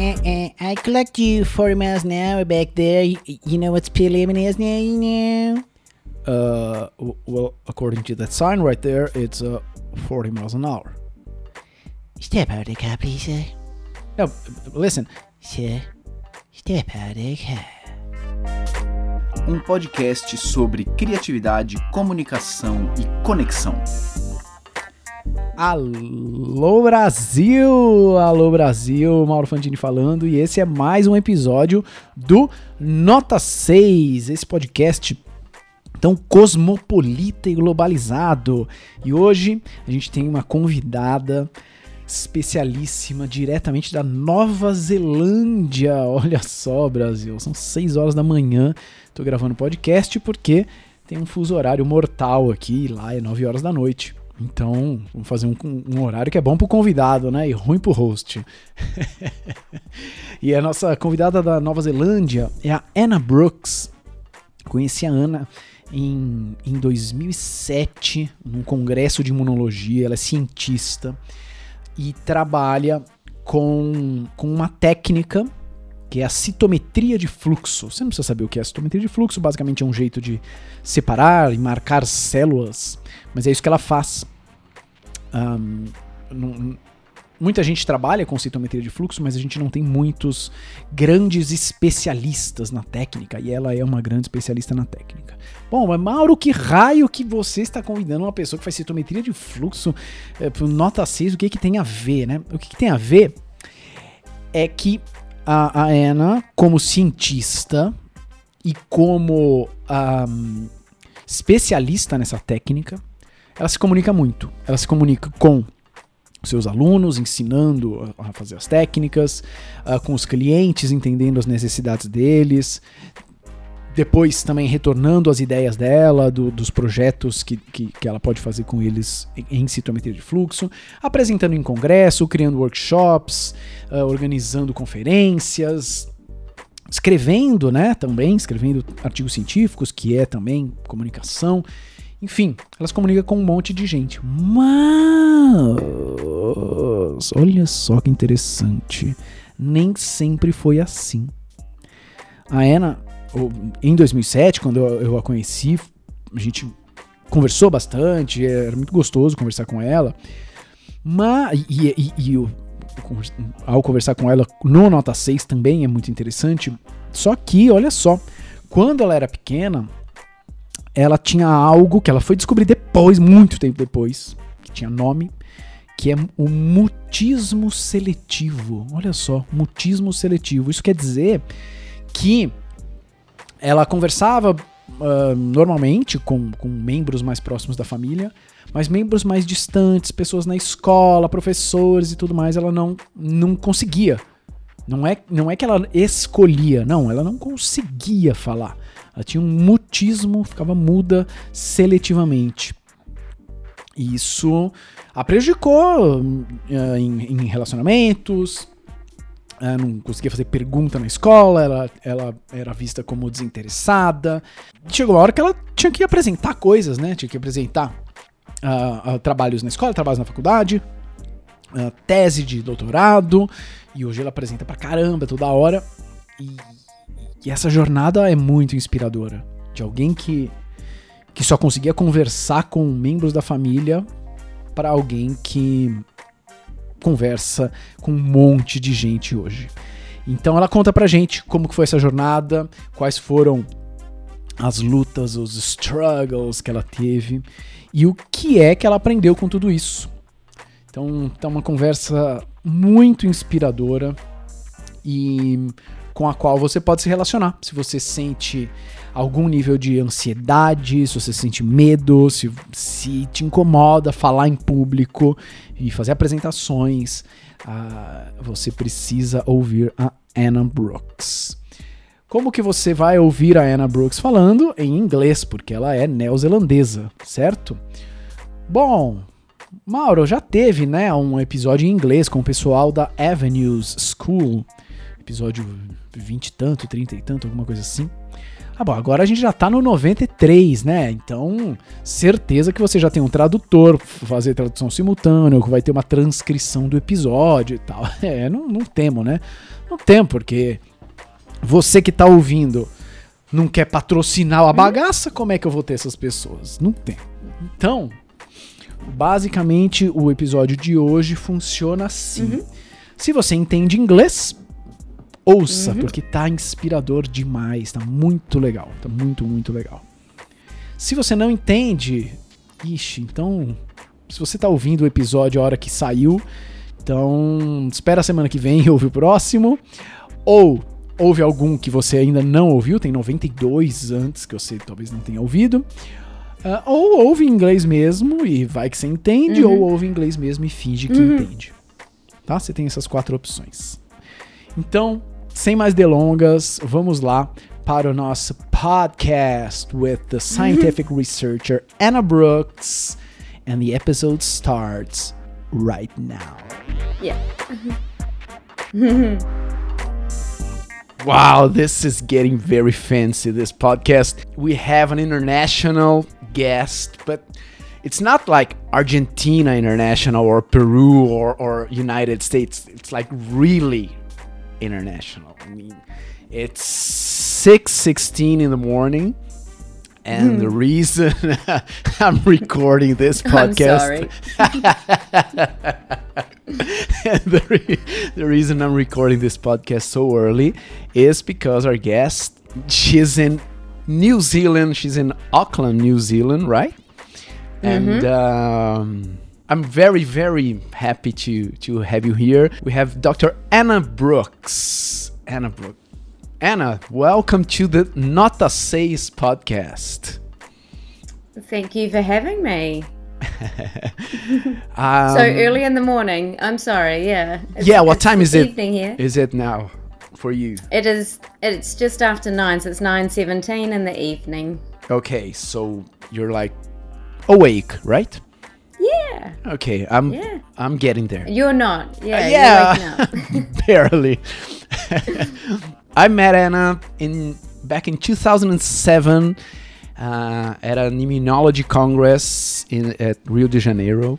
uh, uh, I collect you 40 miles an hour back there. You, you know what speed limit is now, you know? Uh, well, according to that sign right there, it's uh, 40 miles an hour. Step out of the car, please, sir. No, listen. Sir, step out of the car. Um podcast sobre criatividade, comunicação e conexão. Alô Brasil! Alô Brasil, Mauro Fantini falando e esse é mais um episódio do Nota 6, esse podcast tão cosmopolita e globalizado. E hoje a gente tem uma convidada especialíssima diretamente da Nova Zelândia. Olha só, Brasil, são 6 horas da manhã. Tô gravando podcast porque tem um fuso horário mortal aqui, lá é 9 horas da noite. Então, vamos fazer um, um, horário que é bom pro convidado, né? E ruim pro host. e a nossa convidada da Nova Zelândia é a Anna Brooks. Conheci a Ana em, em 2007, num congresso de imunologia. Ela é cientista e trabalha com, com uma técnica que é a citometria de fluxo. Você não precisa saber o que é a citometria de fluxo, basicamente é um jeito de separar e marcar células, mas é isso que ela faz. Um, não, muita gente trabalha com citometria de fluxo, mas a gente não tem muitos grandes especialistas na técnica, e ela é uma grande especialista na técnica. Bom, mas Mauro, que raio que você está convidando uma pessoa que faz citometria de fluxo é, nota 6, o que, que tem a ver, né? O que, que tem a ver é que a, a Ana, como cientista e como um, especialista nessa técnica, ela se comunica muito. Ela se comunica com seus alunos, ensinando a fazer as técnicas, uh, com os clientes, entendendo as necessidades deles, depois também retornando as ideias dela, do, dos projetos que, que, que, ela pode fazer com eles em, em citometria de fluxo, apresentando em congresso, criando workshops, uh, organizando conferências, escrevendo, né, também, escrevendo artigos científicos, que é também comunicação. Enfim, elas comunicam com um monte de gente. Mas, olha só que interessante. Nem sempre foi assim. A Ana, em 2007, quando eu a conheci, a gente conversou bastante, era muito gostoso conversar com ela. Mas, e, e, e eu, ao conversar com ela no Nota 6 também é muito interessante. Só que, olha só, quando ela era pequena, ela tinha algo que ela foi descobrir depois, muito tempo depois, que tinha nome, que é o mutismo seletivo. Olha só, mutismo seletivo. Isso quer dizer que ela conversava uh, normalmente com, com membros mais próximos da família, mas membros mais distantes, pessoas na escola, professores e tudo mais, ela não, não conseguia. Não é, não é que ela escolhia, não, ela não conseguia falar. Ela tinha um mutismo, ficava muda seletivamente. E isso a prejudicou uh, em, em, relacionamentos, não conseguia fazer pergunta na escola, ela, ela era vista como desinteressada. Chegou uma hora que ela tinha que apresentar coisas, né? Tinha que apresentar uh, trabalhos na escola, trabalhos na faculdade, tese de doutorado, e hoje ela apresenta pra caramba toda hora. E e essa jornada é muito inspiradora. De alguém que, que só conseguia conversar com membros da família para alguém que conversa com um monte de gente hoje. Então ela conta pra gente como que foi essa jornada, quais foram as lutas, os struggles que ela teve e o que é que ela aprendeu com tudo isso. Então, tá uma conversa muito inspiradora e com a qual você pode se relacionar. Se você sente algum nível de ansiedade, se você sente medo, se, se te incomoda falar em público e fazer apresentações, uh, você precisa ouvir a Anna Brooks. Como que você vai ouvir a Anna Brooks falando? Em inglês, porque ela é neozelandesa, certo? Bom, Mauro, já teve né, um episódio em inglês com o pessoal da Avenues School, episódio 20 e tanto, 30 e tanto, alguma coisa assim. Ah, bom, agora a gente já tá no 93, né? Então, certeza que você já tem um tradutor pra fazer tradução simultânea, que vai ter uma transcrição do episódio e tal. É, não, não temo, né? Não temo, porque você que tá ouvindo não quer patrocinar a bagaça, como é que eu vou ter essas pessoas? Não tem. Então, basicamente o episódio de hoje funciona assim. Se você entende inglês, ouça, porque tá inspirador demais, tá muito legal, tá muito, muito legal. Se você não entende, ixi, então, se você tá ouvindo o episódio a hora que saiu, então espera a semana que vem e ouve o próximo, ou ouve algum que você ainda não ouviu, tem 92 antes que você talvez não tenha ouvido, ah, ou ouve em inglês mesmo e vai que você entende, ou ouve em inglês mesmo e finge que entende. Tá? Você tem essas quatro opções. Então, sem mais delongas, vamos lá para o nosso podcast with the scientific researcher Anna Brooks, and the episode starts right now. Yeah. Wow, this is getting very fancy, this podcast. We have an international guest, but it's not like Argentina international or Peru or, or United States. It's like really international. I mean, it's 6:16 in the morning. And the reason I'm recording this podcast the, re- the reason I'm recording this podcast so early is because our guest, she's in New Zealand. She's in Auckland, New Zealand, right? And um, I'm very, very happy to to have you here. We have Dr. Anna Brooks. Anna Brooks. Anna, welcome to the Nota 6 podcast. Thank you for having me. Um, So early in the morning. I'm sorry. Yeah. It's- yeah, what time is it? Here. Is it now for you? It is. It's just after nine, so it's nine seventeen in the evening. Okay, so you're like awake, right? Okay, I'm Yeah. I'm getting there. You're not. Yeah. Uh, yeah. You're waking up. Barely. I met Anna in back in 2007 uh, at an immunology congress in at Rio de Janeiro,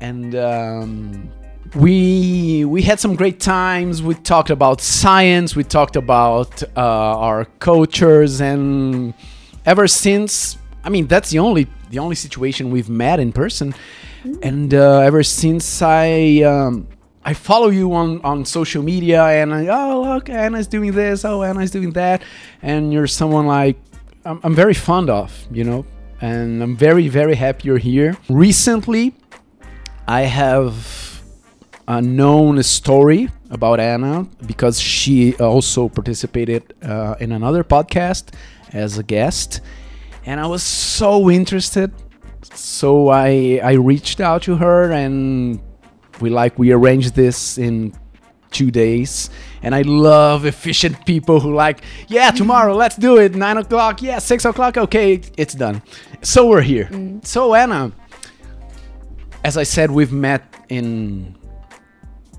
and um, we we had some great times. We talked about science. We talked about uh, our cultures, and ever since, I mean, that's the only the only situation we've met in person, and uh, ever since I. Um, I follow you on, on social media and I, oh look Anna's doing this. Oh Anna's doing that. And you're someone like I'm, I'm very fond of you know and I'm very very happy you're here. Recently I have a known story about Anna because she also participated uh, in another podcast as a guest. And I was so interested so I I reached out to her and we like we arranged this in two days. And i love efficient people who like yeah tomorrow let's do it. Nine o'clock yeah six o'clock okay it's done. So we're here. So anna as i said we've met in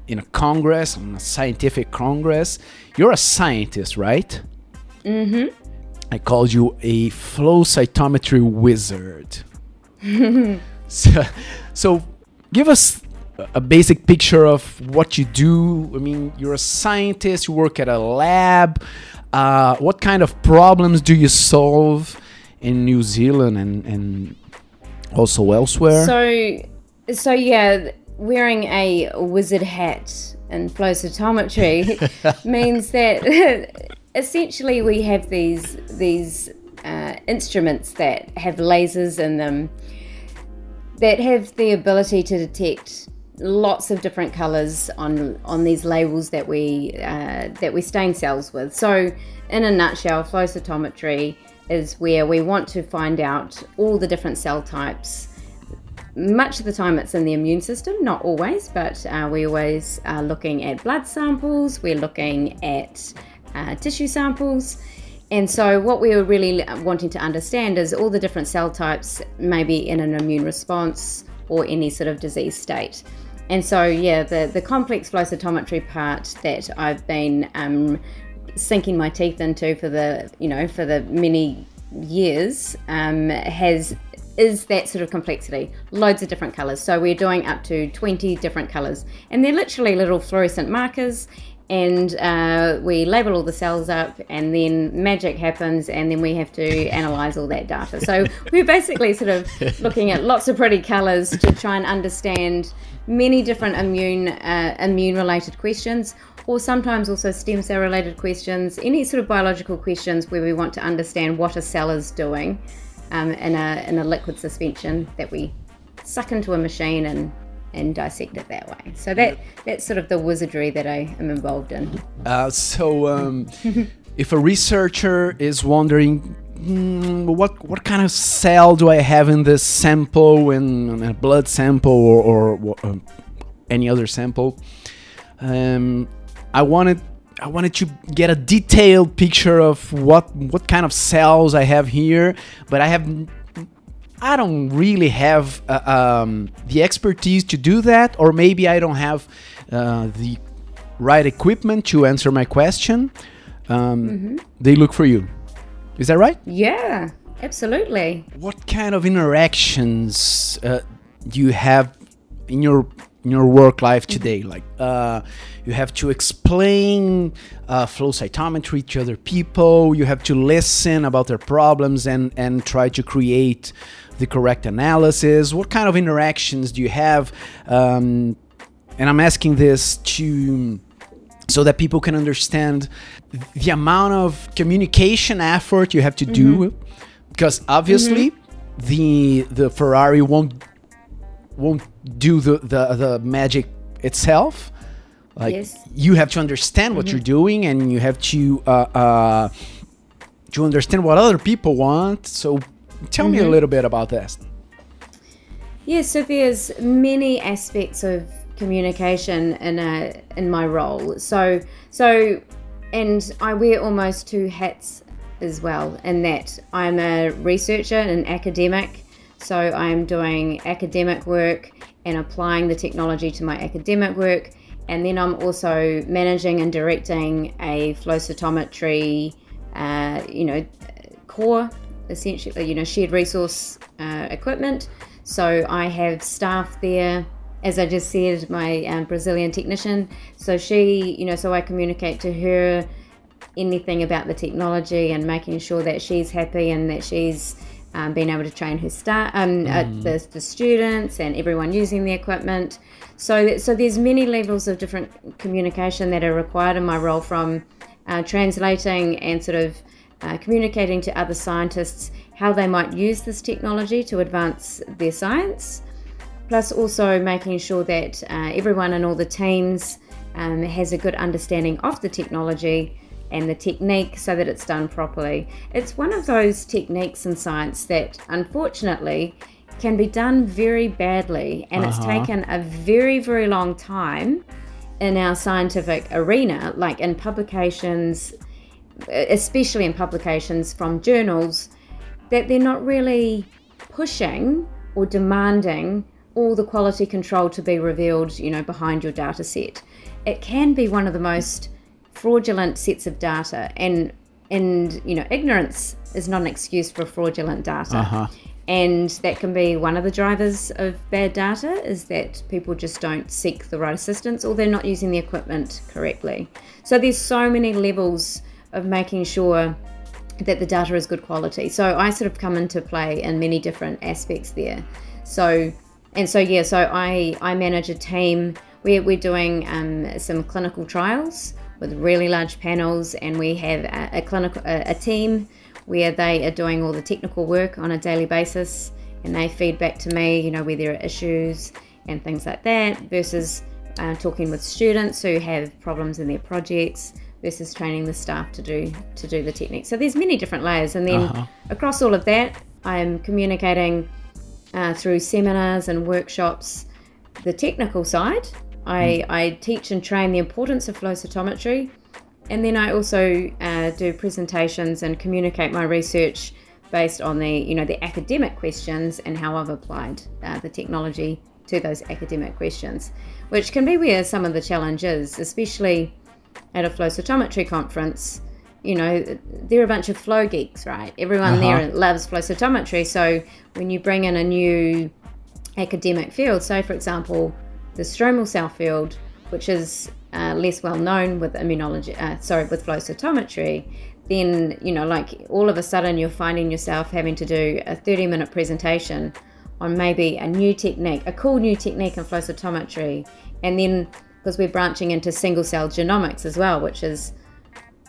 in a congress in a scientific congress. You're a scientist right? Mm-hmm. I called you a flow cytometry wizard so, so give us a basic picture of what you do. I mean, you're a scientist, you work at a lab. Uh, what kind of problems do you solve in New Zealand and, and also elsewhere? So, so yeah, wearing a wizard hat in flow cytometry means that essentially we have these these uh, instruments that have lasers in them that have the ability to detect lots of different colors on on these labels that we uh, that we stain cells with. So, in a nutshell, flow cytometry is where we want to find out all the different cell types. Much of the time, it's in the immune system, not always, but uh, we always are looking at blood samples. We're looking at uh, tissue samples. And so, what we were really wanting to understand is all the different cell types, maybe in an immune response or any sort of disease state. And so, yeah, the, the complex flow cytometry part that I've been um, sinking my teeth into for the you know for the many years um, has is that sort of complexity. Loads of different colors. So we're doing up to 20 different colors. And they're literally little fluorescent markers and uh, we label all the cells up and then magic happens and then we have to analyze all that data. So we're basically sort of looking at lots of pretty colors to try and understand many different immune uh, immune related questions or sometimes also stem cell related questions any sort of biological questions where we want to understand what a cell is doing um, in, a, in a liquid suspension that we suck into a machine and and dissect it that way. So that that's sort of the wizardry that I am involved in. Uh, so, um, if a researcher is wondering, mm, what what kind of cell do I have in this sample, in, a blood sample or, or um, any other sample, um, I wanted I wanted to get a detailed picture of what what kind of cells I have here, but I have I don't really have uh, um, the expertise to do that, or maybe I don't have uh, the right equipment to answer my question. Um, mm-hmm. They look for you. Is that right? Yeah, absolutely. What kind of interactions uh, do you have in your in your work life mm-hmm. today? Like, uh, you have to explain uh, flow cytometry to other people. You have to listen about their problems and and try to create the correct analysis? What kind of interactions do you have? Um, and I'm asking this to so that people can understand the amount of communication effort you have to mm-hmm. do because obviously mm-hmm. the the Ferrari won't won't do the the, the magic itself like yes. you have to understand what mm-hmm. you're doing and you have to uh, uh, to understand what other people want so Tell mm-hmm. me a mm-hmm. little bit about this. Yeah, so there's many aspects of communication in a in my role. So so and I wear almost two hats as well in that I'm a researcher and an academic. So I'm doing academic work and applying the technology to my academic work. And then I'm also managing and directing a flow cytometry, uh, you know, core essentially, you know, shared resource uh, equipment. So I have staff there, as I just said, my um, Brazilian technician. So she, you know, so I communicate to her anything about the technology and making sure that she's happy and that she's um, being able to train her staff, um, uh, mm. uh, the, the students and everyone using the equipment. So, so there's many levels of different communication that are required in my role from uh, translating and sort of uh, communicating to other scientists how they might use this technology to advance their science, plus also making sure that uh, everyone in all the teams um, has a good understanding of the technology and the technique so that it's done properly. It's one of those techniques in science that unfortunately can be done very badly, and uh-huh. it's taken a very, very long time in our scientific arena, like in publications especially in publications from journals, that they're not really pushing or demanding all the quality control to be revealed, you know, behind your data set. It can be one of the most fraudulent sets of data and and you know ignorance is not an excuse for fraudulent data uh-huh. and that can be one of the drivers of bad data is that people just don't seek the right assistance or they're not using the equipment correctly so there's so many levels of making sure that the data is good quality. So I sort of come into play in many different aspects there. So and so yeah, so I I manage a team. We're we're doing um, some clinical trials with really large panels, and we have a, a clinical a, a team where they are doing all the technical work on a daily basis, and they feed back to me, you know, where there are issues and things like that. Versus uh, talking with students who have problems in their projects versus training the staff to do to do the technique. So there's many different layers, and then uh-huh. across all of that, I'm communicating uh, through seminars and workshops the technical side. I, mm. I teach and train the importance of flow cytometry, and then I also uh, do presentations and communicate my research based on the you know the academic questions and how I've applied uh, the technology to those academic questions, which can be where some of the challenge is, especially at a flow cytometry conference, you know, they're a bunch of flow geeks, right? Everyone Uh-huh. there loves flow cytometry. So when you bring in a new academic field, so for example, the stromal cell field, which is uh, less well known with immunology, uh, sorry, with flow cytometry, then you know, like all of a sudden you're finding yourself having to do a 30 minute presentation on maybe a new technique, a cool new technique in flow cytometry, and then because we're branching into single cell genomics as well, which is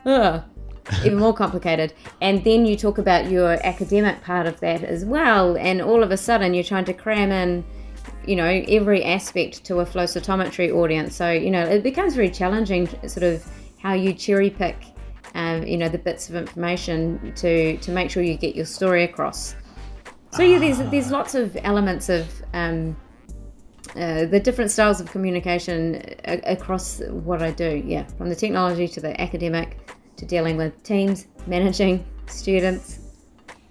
ugh, even more complicated. And then you talk about your academic part of that as well, and all of a sudden you're trying to cram in, you know, every aspect to a flow cytometry audience. So you know it becomes very challenging, sort of how you cherry pick, um, you know, the bits of information to to make sure you get your story across. So yeah, there's there's lots of elements of um, uh, the different styles of communication a- across what I do. Yeah, from the technology to the academic to dealing with teams, managing students,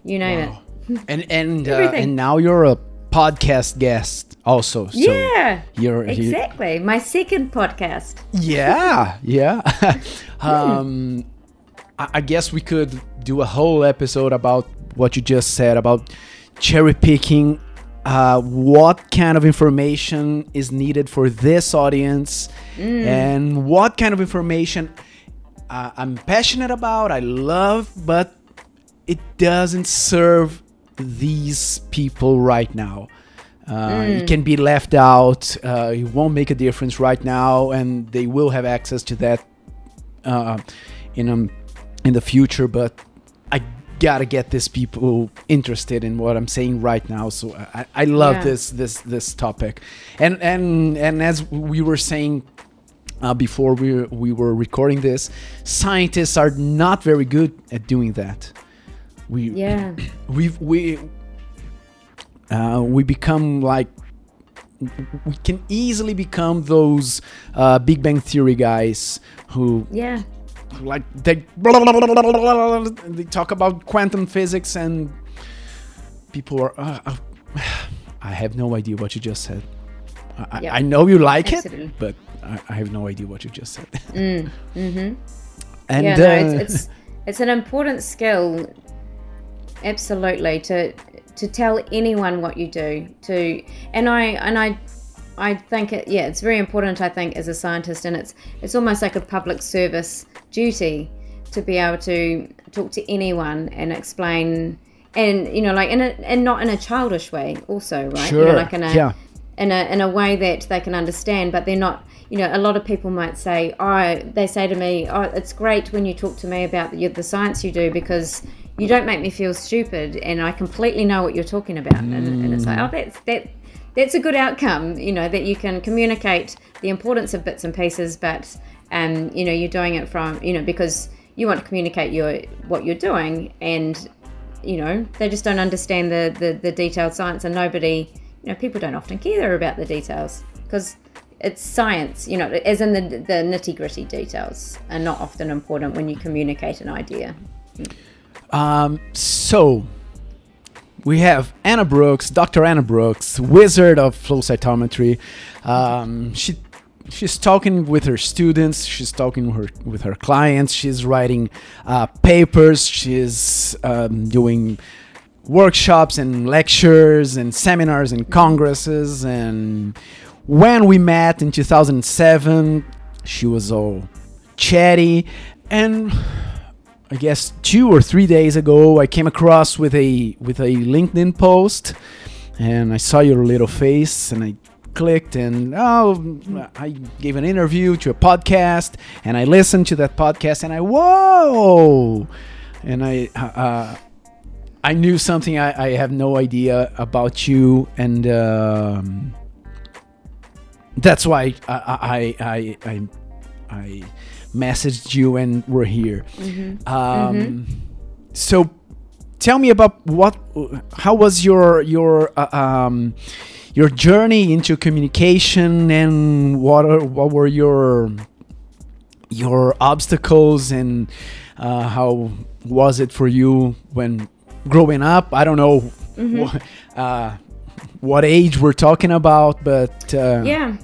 you name it. And and uh, and now you're a podcast guest also. So yeah, You're you- exactly. My second podcast. Yeah, yeah. um, I, I guess we could do a whole episode about what you just said about cherry picking. Uh, what kind of information is needed for this audience, and what kind of information uh, I'm passionate about, I love, but it doesn't serve these people right now. Uh, It can be left out. Uh, it won't make a difference right now, and they will have access to that uh, in um, in the future. But gotta get these people interested in what I'm saying right now. So I, I love Yeah. this this this topic, and and and as we were saying uh, before we we were recording this, scientists are not very good at doing that. We Yeah, we've we uh, we become like we can easily become those uh, Big Bang Theory guys who yeah, like they they talk about quantum physics and people are. Uh, uh, I have no idea what you just said. I, I- I know you like Absolutely. it, but I, I have no idea what you just said. mm, mm-hmm. And yeah, no, uh, it's, it's it's an important skill, absolutely, to to tell anyone what you do. To and I and I I think it, yeah, it's very important. I think as a scientist, and it's it's almost like a public service duty to be able to talk to anyone and explain. And you know, like in a and not in a childish way, also, right? You know, Sure, like in a yeah. in a in a way that they can understand, but they're not. You know, a lot of people might say, "Oh, they say to me, oh, it's great when you talk to me about the, the science you do because you don't make me feel stupid, and I completely know what you're talking about." And, and it's like, oh, that's that. That's a good outcome, you know, that you can communicate the importance of bits and pieces, but um, you know, you're doing it from, you know, because you want to communicate your what you're doing, and you know, they just don't understand the, the, the detailed science and nobody, you know, people don't often care about the details because it's science, you know, as in the, the nitty gritty details are not often important when you communicate an idea. Um, so we have Anna Brooks, Dr. Anna Brooks, wizard of flow cytometry. Um, she she's talking with her students. She's talking with her with her clients. She's writing uh, papers. She's um, doing workshops and lectures and seminars and congresses. And when we met in 2007, she was all chatty and I guess two or three days ago, I came across with a with a LinkedIn post, and I saw your little face, and I clicked, and oh, I gave an interview to a podcast, and I listened to that podcast, and I whoa, and I uh, I knew something I, I have no idea about you, and um, that's why I I I I, I messaged you and we're here. Um, So, tell me about what, how was your your uh, um, your journey into communication, and what are, what were your your obstacles, and uh, how was it for you when growing up? I don't know wh- uh, what age we're talking about, but uh, Yeah.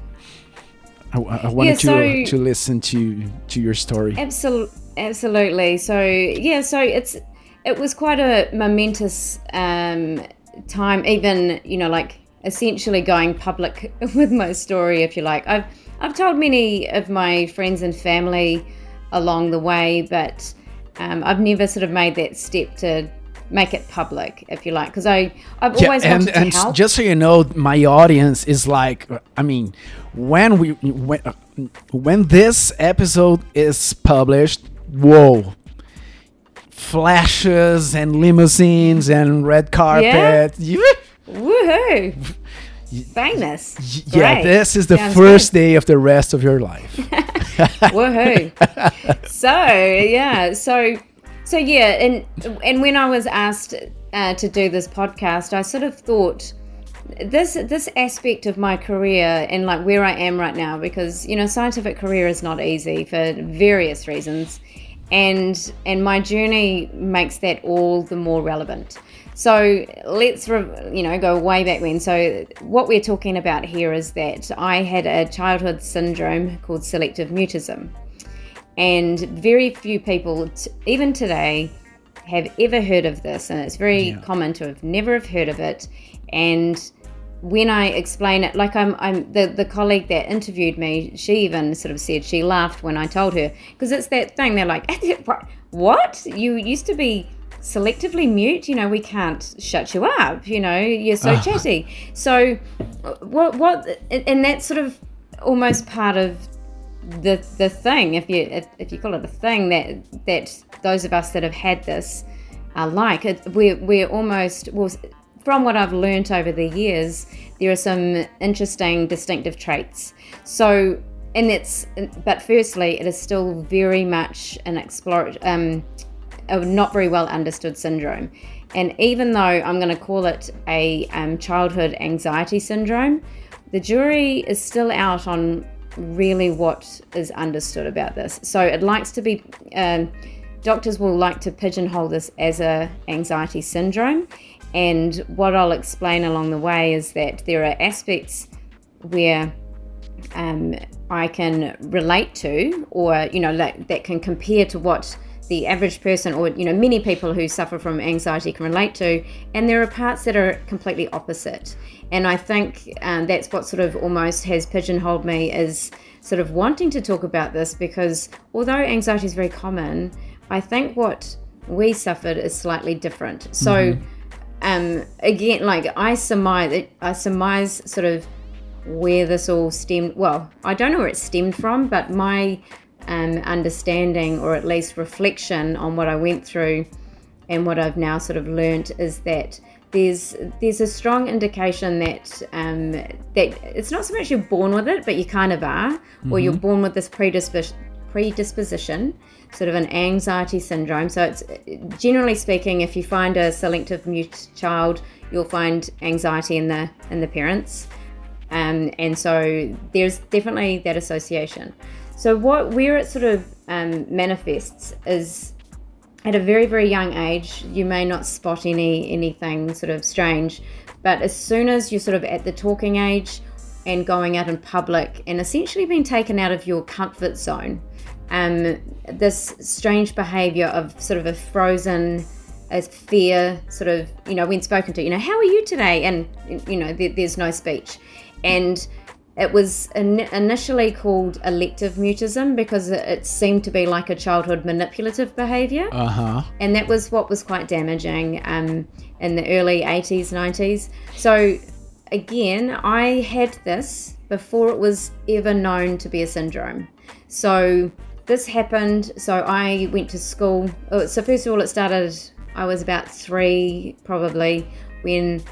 I, I wanted Yeah, so- to to listen to to your story. Absolutely, absolutely. So yeah, so it's it was quite a momentous um, time. Even you know, like essentially going public with my story, if you like. I've I've told many of my friends and family along the way, but um, I've never sort of made that step to make it public, if you like, because I I've Yeah, always and wanted to and help. just so you know, my audience is like, I mean, when we when when this episode is published, whoa, flashes and limousines and red carpet. You- Woohoo! Famous. yeah, this is the Sounds first day of the rest of your life. Woohoo! so yeah, so so yeah, and and when I was asked uh, to do this podcast, I sort of thought this this aspect of my career and like where I am right now, because you know, scientific career is not easy for various reasons, and and my journey makes that all the more relevant. So let's re- you know go way back when. So what we're talking about here is that I had a childhood syndrome called selective mutism, and very few people, t- even today, have ever heard of this, and it's very common to have never have heard of it. And when I explain it, like I'm, I'm the the colleague that interviewed me, she even sort of said she laughed when I told her because it's that thing. They're like, "What? You used to be selectively mute? You know, we can't shut you up. You know, you're so chatty." So, uh, what what, and that's sort of almost part of the the thing if you if, if you call it a thing that that those of us that have had this are like it, we're we're almost well from what I've learnt over the years there are some interesting distinctive traits. So and it's but firstly it is still very much an explore um a not very well understood syndrome. And even though I'm going to call it a um, childhood anxiety syndrome the jury is still out on really what is understood about this. So it likes to be, um, doctors will like to pigeonhole this as a anxiety syndrome. And what I'll explain along the way is that there are aspects where um, I can relate to, or you know, that, that can compare to what the average person, or you know, many people who suffer from anxiety can relate to, and there are parts that are completely opposite. And I think um, that's what sort of almost has pigeonholed me is sort of wanting to talk about this because although anxiety is very common, I think what we suffered is slightly different. So, um, again, like I surmise, I surmise sort of where this all stemmed. Well, I don't know where it stemmed from, but my um, understanding, or at least reflection on what I went through and what I've now sort of learnt, is that there's there's a strong indication that um, that it's not so much you're born with it, but you kind of are, or you're born with this predispos- predisposition, sort of an anxiety syndrome. So it's generally speaking, if you find a selective mute child, you'll find anxiety in the in the parents, um, and so there's definitely that association. So what where it sort of um, manifests is at a very very young age you may not spot any anything sort of strange but as soon as you're sort of at the talking age and going out in public and essentially being taken out of your comfort zone um, this strange behavior of sort of a frozen a fear sort of you know when spoken to you know how are you today? and you know there, there's no speech. And it was in, initially called elective mutism because it, it seemed to be like a childhood manipulative behavior. Uh huh. and that was what was quite damaging um, in the early 80s 90s so again i had this before it was ever known to be a syndrome. So this happened. So i went to school. Oh, so first of all it started i was about three probably when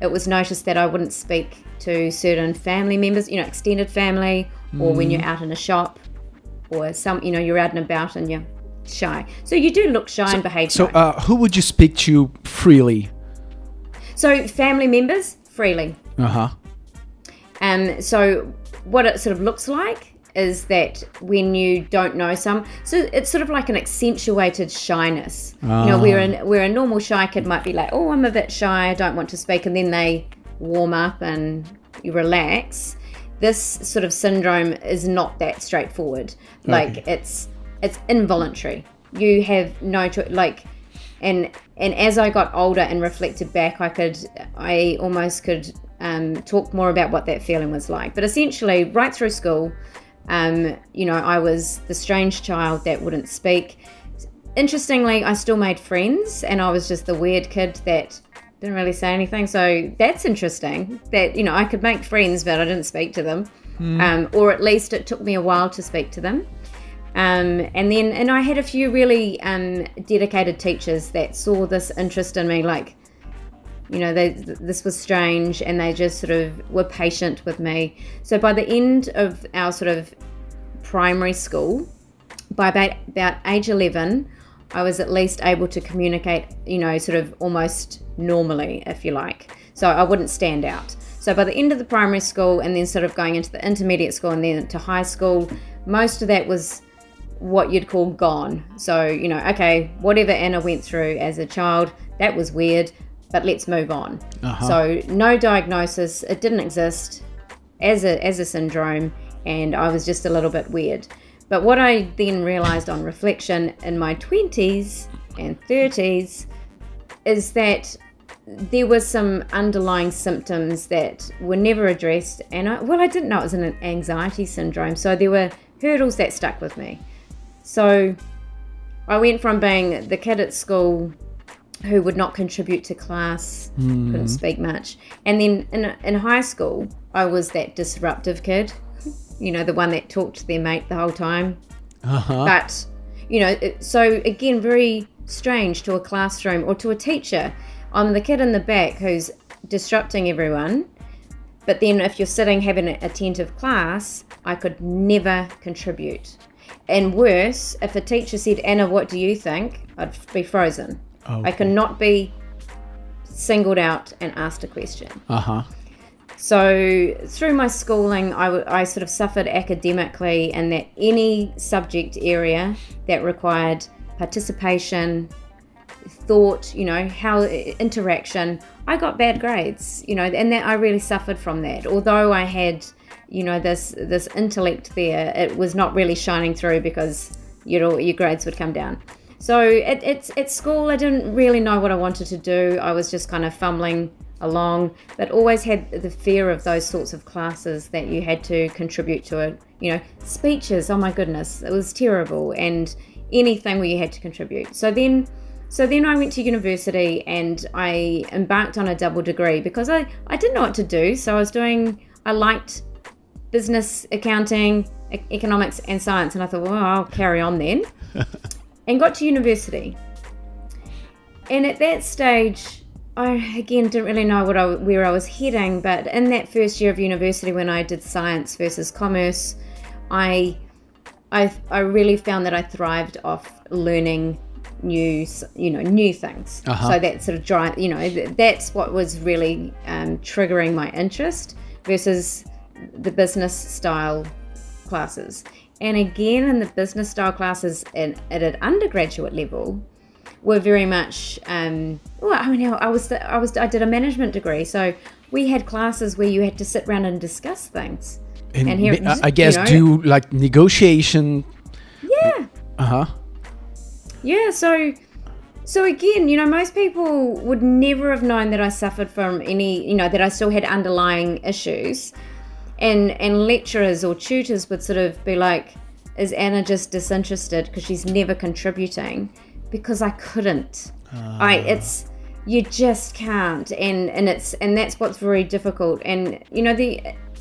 it was noticed that i wouldn't speak to certain family members you know extended family or when you're out in a shop or some you know you're out and about and you're shy so you do look shy and behave So, shy. uh, who would you speak to freely? so family members freely Uh huh. um so what it sort of looks like is that when you don't know some so it's sort of like an accentuated shyness you know where an, where a normal shy kid might be like oh i'm a bit shy i don't want to speak and then they warm up and you relax this sort of syndrome is not that straightforward. Like Okay. it's it's involuntary. You have no choice. Like, and and as I got older and reflected back, I could I almost could um, talk more about what that feeling was like. But essentially, right through school, um, you know, I was the strange child that wouldn't speak. Interestingly, I still made friends, and I was just the weird kid that didn't really say anything. So that's interesting. That you know, I could make friends, but I didn't speak to them, um, or at least it took me a while to speak to them. Um, and then, and I had a few really um, dedicated teachers that saw this interest in me, like, you know, they, this was strange, and they just sort of were patient with me. So by the end of our sort of primary school, by about, about age 11, I was at least able to communicate, you know, sort of almost normally, if you like. So I wouldn't stand out. So by the end of the primary school and then sort of going into the intermediate school and then to high school, most of that was what you'd call gone. So, you know, okay, whatever Anna went through as a child, that was weird, but let's move on. Uh-huh. So, no diagnosis, it didn't exist as a as a syndrome and I was just a little bit weird. But what I then realized on reflection in my 20s and 30s is that there were some underlying symptoms that were never addressed and I, well I didn't know it was an anxiety syndrome so there were hurdles that stuck with me so I went from being the kid at school who would not contribute to class, couldn't speak much. And then in, in high school, I was that disruptive kid, you know, the one that talked to their mate the whole time. Uh-huh. But, you know, so again, very strange to a classroom or to a teacher. I'm the kid in the back who's disrupting everyone. But then if you're sitting having an attentive class, I could never contribute. And worse, if a teacher said, Anna, what do you think? I'd be frozen. I Okay. cannot be singled out and asked a question. Uh-huh. So through my schooling, I, w- I sort of suffered academically in that any subject area that required participation, thought, you know, how interaction, I got bad grades, you know, and that I really suffered from that. Although I had, you know, this this intellect there, it was not really shining through because you know your grades would come down. So at, at, at school, I didn't really know what I wanted to do. I was just kind of fumbling along, but always had the fear of those sorts of classes that you had to contribute to it. You know, speeches, oh my goodness, it was terrible, and anything where you had to contribute. So then, so then I went to university and I embarked on a double degree because I, I didn't know what to do. So I was doing, I liked business, accounting, e- economics, and science, and I thought, well, I'll carry on then and got to university. And at that stage, I again didn't really know what I, where I was heading, but in that first year of university, when I did science versus commerce, I, I, I really found that I thrived off learning new, you know, new things. Uh-huh. So that sort of drive, you know, that's what was really um, triggering my interest versus the business style classes. And again, in the business style classes in, at an undergraduate level, were very much. Um, well, I mean, I was I was I did a management degree, so we had classes where you had to sit around and discuss things. And, And here- I- I you guess know- do like negotiation. Yeah, Uh-huh. Yeah. So, so again, you know, most people would never have known that I suffered from any, you know, that I still had underlying issues, and and lecturers or tutors would sort of be like, "Is Anna just disinterested because she's never contributing?" Because I couldn't. I ah. it's you just can't, and and it's and that's what's very difficult. And you know, the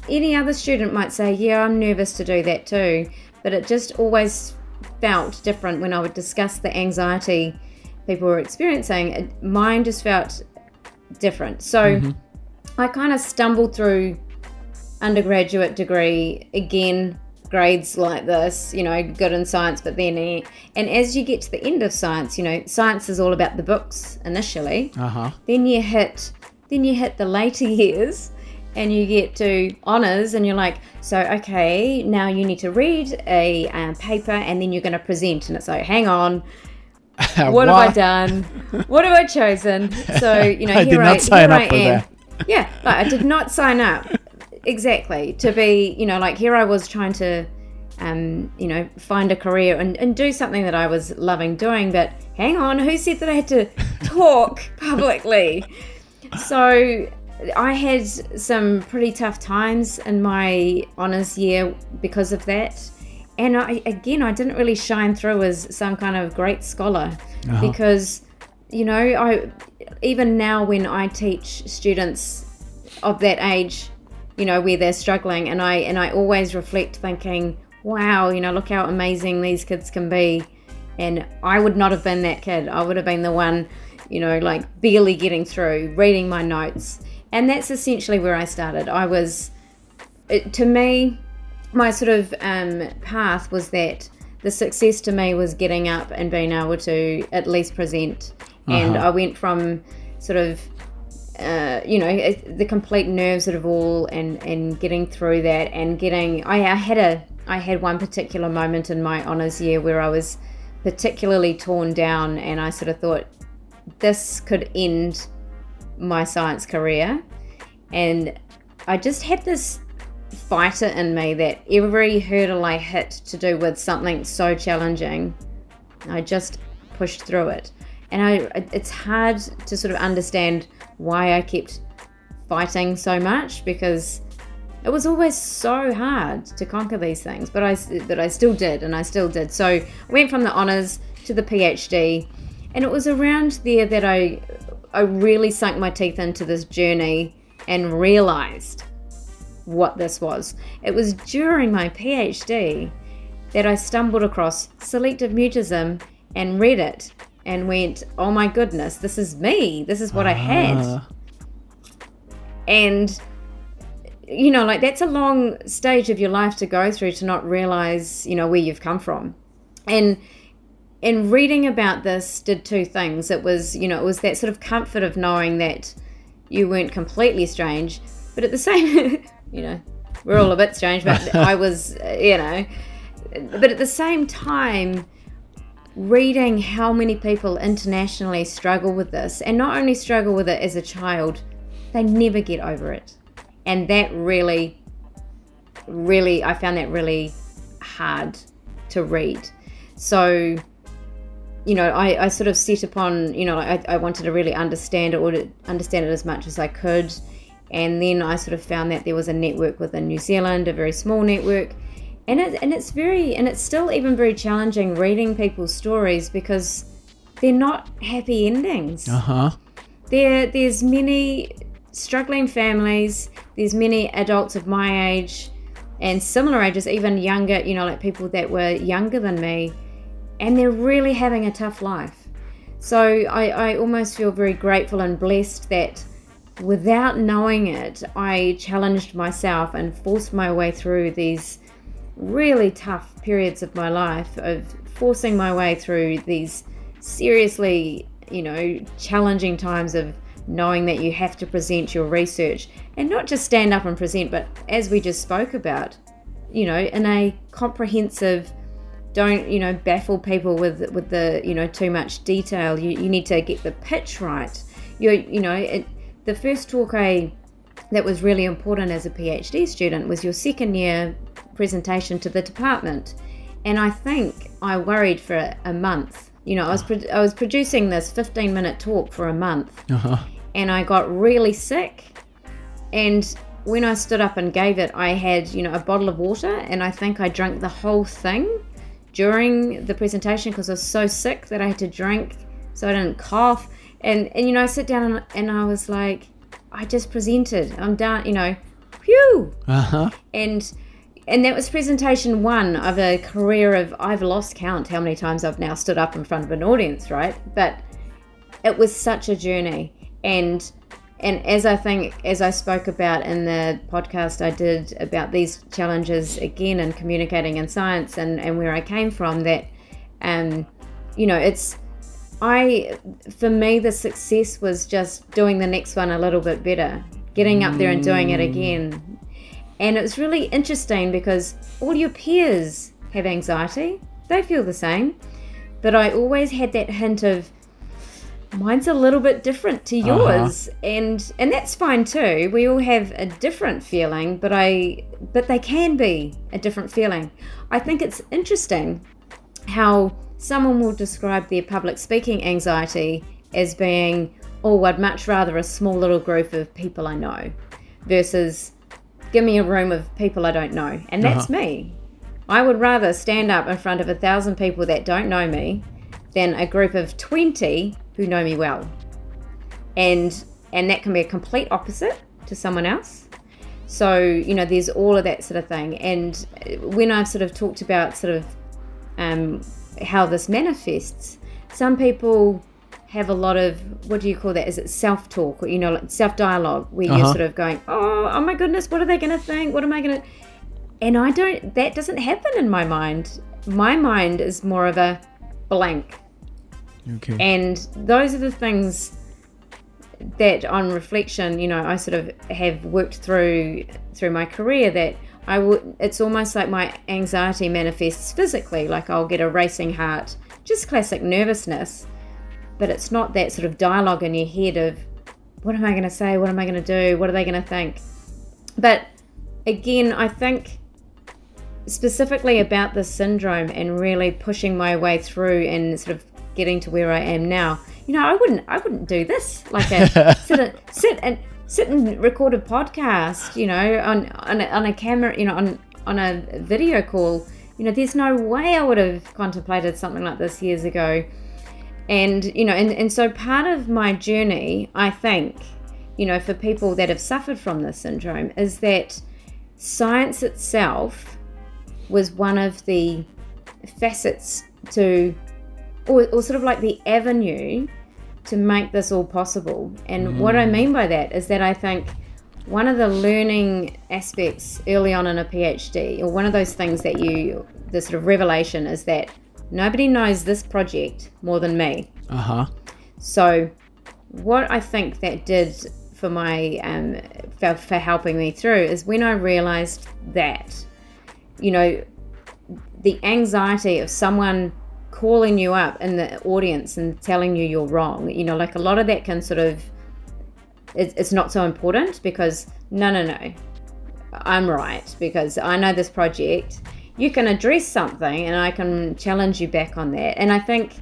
any other student might say, "Yeah, I'm nervous to do that too," but it just always felt different when I would discuss the anxiety people were experiencing. Mine just felt different. So I kind of stumbled through undergraduate degree again grades like this you know good in science but then and as you get to the end of science you know science is all about the books initially Uh-huh. then you hit then you hit the later years and you get to honors and you're like so okay now you need to read a um, paper and then you're going to present and it's like hang on what have I done? What have I chosen? So you know, I here did not I, sign here up I for am. that. Yeah, but I did not sign up. exactly to be you know like here i was trying to um, you know find a career and, and do something that i was loving doing but hang on who said that i had to talk publicly so i had some pretty tough times in my honors year because of that. And I, again i didn't really shine through as some kind of great scholar uh-huh. because you know i even now when i teach students of that age you know where they're struggling and i and i always reflect thinking wow you know look how amazing these kids can be. And i would not have been that kid. I would have been the one you know like barely getting through reading my notes and that's essentially where i started. I was it, to me my sort of um, path was that the success to me was getting up and being able to at least present. And i went from sort of uh, you know the complete nerves of it all and and getting through that and getting I, I had a I had one particular moment in my honors year where I was particularly torn down and I sort of thought this could end my science career and I just had this fighter in me that every hurdle I hit to do with something so challenging I just pushed through it. And I it's hard to sort of understand why I kept fighting so much because it was always so hard to conquer these things but I but I still did and I still did. So I went from the honors to the PhD and it was around there that I I really sunk my teeth into this journey and realized what this was it was during my PhD that I stumbled across selective mutism and read it and went, oh my goodness, this is me. This is what I had. Ah, And, you know, like that's a long stage of your life to go through to not realize, you know, where you've come from. And, and reading about this did two things. It was, you know, it was that sort of comfort of knowing that you weren't completely strange, but at the same, you know, we're all a bit strange, but I was, uh, you know, but at the same time, reading how many people internationally struggle with this and not only struggle with it as a child, they never get over it. And that really, really, I found that really hard to read. So, you know, I, I sort of set upon, you know, I, I wanted to really understand it or to understand it as much as I could. And then I sort of found that there was a network within New Zealand, a very small network. And, it, and it's very, and it's still even very challenging reading people's stories because they're not happy endings uh-huh. there there's many struggling families there's many adults of my age and similar ages even younger you know like people that were younger than me and they're really having a tough life. So i, I almost feel very grateful and blessed that without knowing it i challenged myself and forced my way through these really tough periods of my life of forcing my way through these seriously, you know, challenging times of knowing that you have to present your research and not just stand up and present, but as we just spoke about, you know, in a comprehensive don't you know baffle people with with the you know too much detail. You, you need to get the pitch right. You you know it, the first talk i that was really important as a phd student was your second year presentation to the department. And i think i worried for a, a month. You know i was pro- i was producing this 15 minute talk for a month. Uh-huh. and I got really sick. And when I stood up and gave it, I had, you know, a bottle of water, and I think I drank the whole thing during the presentation because I was so sick that I had to drink so I didn't cough. And, and you know, I sit down and, and I was like, I just presented. I'm done, you know, phew. Uh-huh. And and that was presentation one of a career of I've lost count how many times I've now stood up in front of an audience, right? But it was such a journey and and as i think as i spoke about in the podcast i did about these challenges again in communicating in science and and where i came from that um you know it's i for me the success was just doing the next one a little bit better getting up there and doing it again. And it's really interesting because all your peers have anxiety. They feel the same. But i always had that hint of mine's a little bit different to uh-huh. yours and and that's fine too. We all have a different feeling but i but they can be a different feeling. I think it's interesting how someone will describe their public speaking anxiety as being oh i'd much rather a small little group of people i know versus give me a room of people i don't know. And that's uh-huh. me. I would rather stand up in front of a thousand people that don't know me than a group of 20 who know me well. And and that can be a complete opposite to someone else. So, you know, there's all of that sort of thing. And when I've sort of talked about sort of um, how this manifests, some people have a lot of what do you call that? Is it self talk or you know, like self dialogue, where you're Uh-huh. sort of going, oh, oh my goodness, what are they going to think? What am I going to? And I don't. That doesn't happen in my mind. My mind is more of a blank. Okay. And those are the things that on reflection, you know, I sort of have worked through through my career that I would it's almost like my anxiety manifests physically, like I'll get a racing heart, just classic nervousness. But it's not that sort of dialogue in your head of what am I going to say? What am I going to do? What are they going to think? But again, I think specifically about this syndrome and really pushing my way through and sort of getting to where I am now. You know, I wouldn't I wouldn't do this like a sit a, sit and sit and record a podcast. You know, on on a, on a camera. You know, on on a video call. You know, there's no way I would have contemplated something like this years ago. And you know, and, and so part of my journey, I think, you know, for people that have suffered from this syndrome, is that science itself was one of the facets to, or, or sort of like the avenue to make this all possible. And what I mean by that is that I think one of the learning aspects early on in a PhD, or one of those things that you, the sort of revelation is that nobody knows this project more than me. Uh huh. So, what I think that did for my um, for, for helping me through is when I realized that, you know, the anxiety of someone calling you up in the audience and telling you you're wrong, you know, like a lot of that can sort of it's, it's not so important because no, no, no, I'm right because I know this project. You can address something and I can challenge you back on that. And I think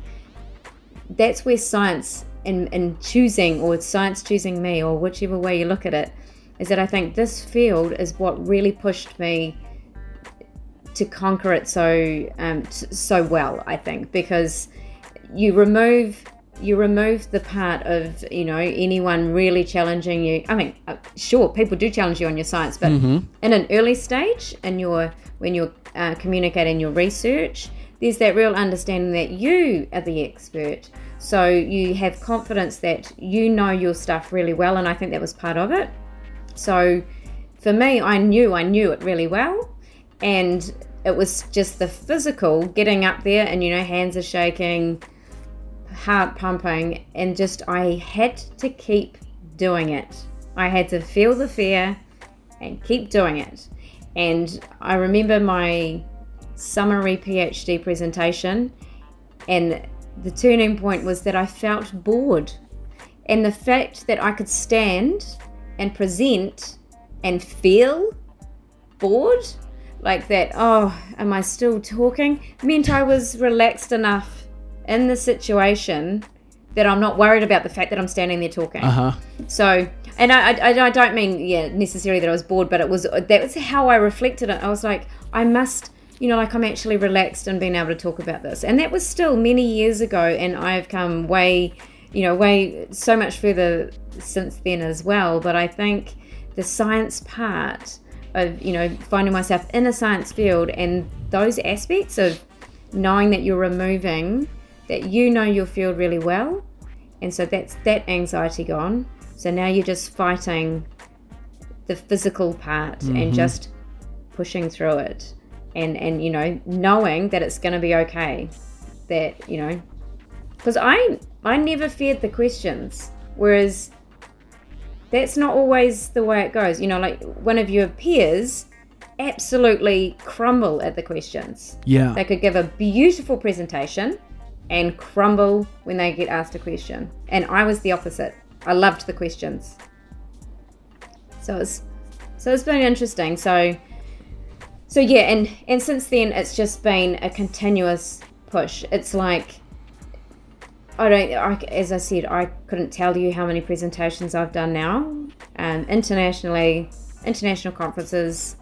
that's where science in, in choosing or science choosing me or whichever way you look at it is that I think this field is what really pushed me to conquer it so um, so well I think because you remove you remove the part of you know anyone really challenging you. I mean uh, sure people do challenge you on your science but in an early stage in your when you're uh, communicating your research there's that real understanding that you are the expert. So you have confidence that you know your stuff really well and I think that was part of it. So for me I knew I knew it really well and it was just the physical getting up there and you know hands are shaking heart pumping and just i had to keep doing it. I had to feel the fear and keep doing it. And i remember my summary phd presentation and the turning point was that i felt bored. And the fact that i could stand and present and feel bored like that oh am i still talking? Meant i was relaxed enough in the situation that i'm not worried about the fact that i'm standing there talking. Uh huh. so and I, I, I don't mean yeah necessarily that i was bored but it was that was how i reflected it. I was like i must you know like i'm actually relaxed and being able to talk about this. And that was still many years ago and i've come way you know way so much further since then as well. But i think the science part of you know finding myself in a science field and those aspects of knowing that you're removing that you know your field really well. And so that's that anxiety gone. So now you're just fighting the physical part and mm-hmm. just pushing through it. And and you know knowing that it's going to be okay that you know because i i never feared the questions whereas that's not always the way it goes you know like one of your peers absolutely crumble at the questions Yeah. they could give a beautiful presentation and crumble when they get asked a question. And I was the opposite. I loved the questions. So it's so it's been interesting. So so yeah, and and since then it's just been a continuous push. It's like I don't, I, as I said, I couldn't tell you how many presentations I've done now, um, internationally, international conferences,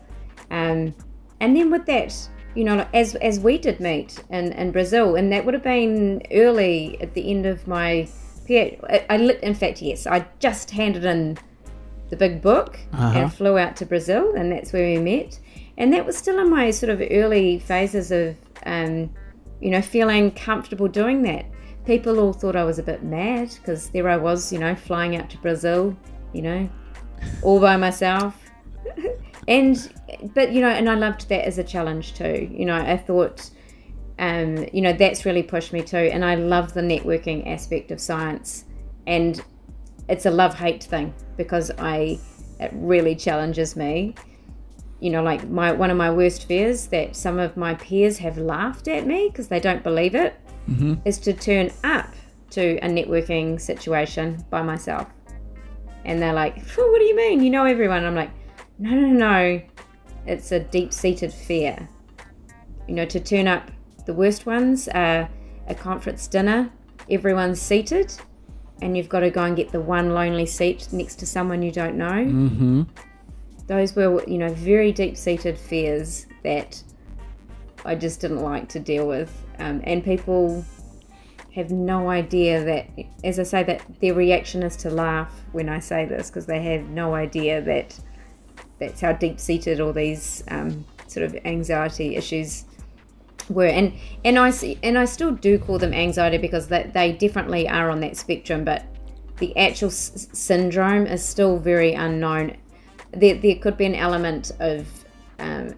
um, and then with that, you know, as as we did meet in, in Brazil, and that would have been early at the end of my PhD. I, I in fact, yes, I just handed in the big book Uh-huh. and flew out to Brazil, and that's where we met. And that was still in my sort of early phases of, um, you know, feeling comfortable doing that. People all thought I was a bit mad because there I was, you know, flying out to Brazil, you know, all by myself. and, but, you know, and I loved that as a challenge too. You know, I thought, um, you know, that's really pushed me too. And I love the networking aspect of science. And it's a love hate thing because I, it really challenges me you know, like my one of my worst fears that some of my peers have laughed at me because they don't believe it is to turn up to a networking situation by myself. And they're like, "Phew, "What do you mean? You know everyone?" I'm like, "No, no, no. It's a deep-seated fear. You know, to turn up. The worst ones are a conference dinner. Everyone's seated, and you've got to go and get the one lonely seat next to someone you don't know." Mm-hmm. those were you know very deep seated fears that I just didn't like to deal with um, and people have no idea that as I say that their reaction is to laugh when I say this because they have no idea that that's how deep seated all these um, sort of anxiety issues were. And and I see, and I still do call them anxiety because that they definitely are on that spectrum but the actual s- syndrome is still very unknown. There, there could be an element of um,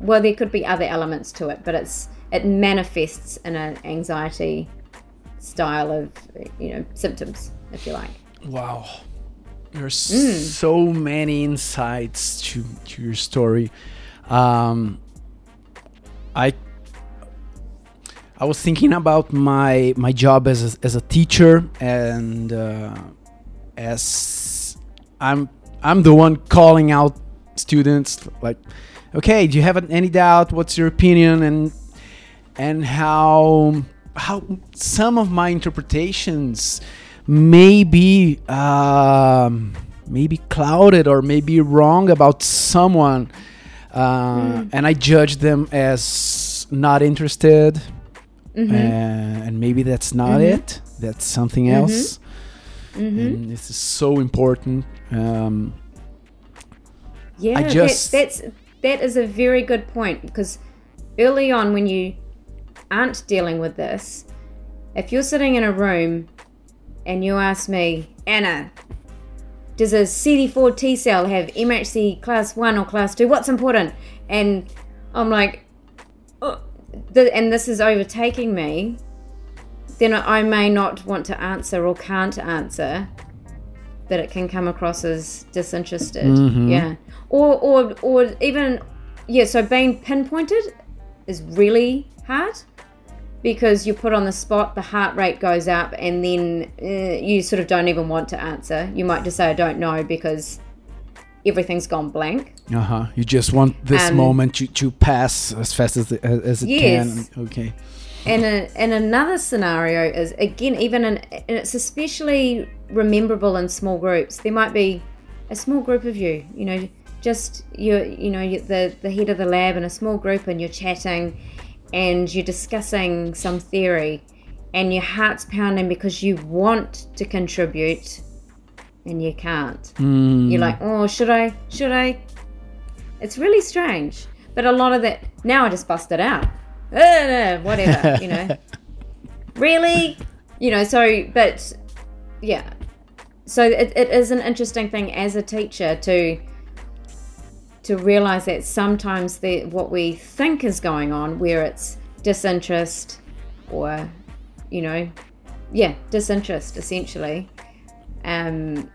well there could be other elements to it but it's it manifests in an anxiety style of you know symptoms if you like Wow. There's so many insights to, to your story. Um, I I was thinking about my my job as a, as a teacher and uh, as I'm I'm the one calling out students like okay do you have any doubt what's your opinion and and how how some of my interpretations may be um, maybe clouded or maybe wrong about someone uh, and I judge them as not interested Mm-hmm. uh, and maybe that's not it that's something else Mm-hmm. and this is so important um, Yeah, I that- that's that is a very good point because early on when you aren't dealing with this, if you're sitting in a room and you ask me, Anna, does a CD4 T cell have MHC class one or class two? What's important? And I'm like, oh, the, and this is overtaking me. Then I may not want to answer or can't answer that it can come across as disinterested. Mm-hmm. Yeah. Or or or even yeah, so being pinpointed is really hard because you're put on the spot, the heart rate goes up, and then uh, you sort of don't even want to answer. You might just say, I don't know, because everything's gone blank. uh-huh you just want this Um, moment to, to pass as fast as, it- as it Yes. can okay And, a, and another scenario is again, even in, and it's especially rememberable in small groups. There might be a small group of you, you know, just you, you know, you- the the head of the lab in a small group, and you're chatting, and you're discussing some theory, and your heart's pounding because you want to contribute, and you can't. You're like, oh, should I? Should I? It's really strange. But a lot of that now I just bust it out. Uh, whatever, you know. really? You know, so but yeah. So it, it is an interesting thing as a teacher to to realize that sometimes the what we think is going on where it's disinterest or you know yeah disinterest essentially um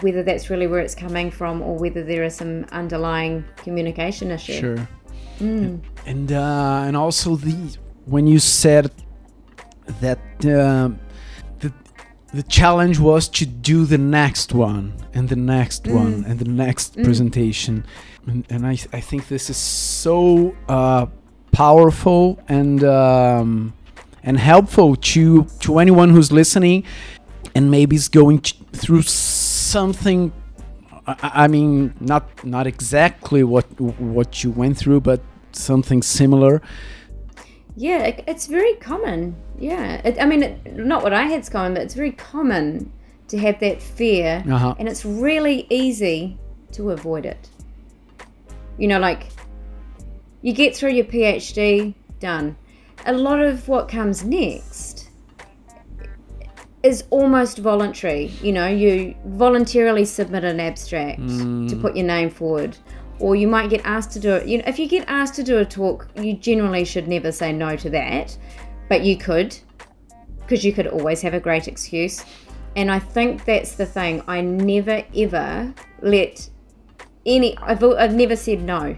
whether that's really where it's coming from or whether there is some underlying communication issue Sure. And uh, and also the when you said that um, the the challenge was to do the next one and the next one and the next presentation, and, and I I think this is so uh, powerful and um, and helpful to to anyone who's listening and maybe is going through something I, I- I mean not not exactly what what you went through but something similar Yeah, it, it's very common. Yeah, it, I mean, it, not what I had's common, but it's very common to have that fear, Uh-huh. and it's really easy to avoid it. You know, like you get through your PhD, done. A lot of what comes next is almost voluntary. You know, you voluntarily submit an abstract to put your name forward, or you might get asked to do it. You know, if you get asked to do a talk, you generally should never say no to that, but you could, because you could always have a great excuse. And I think that's the thing. I never ever let any. I've I've never said no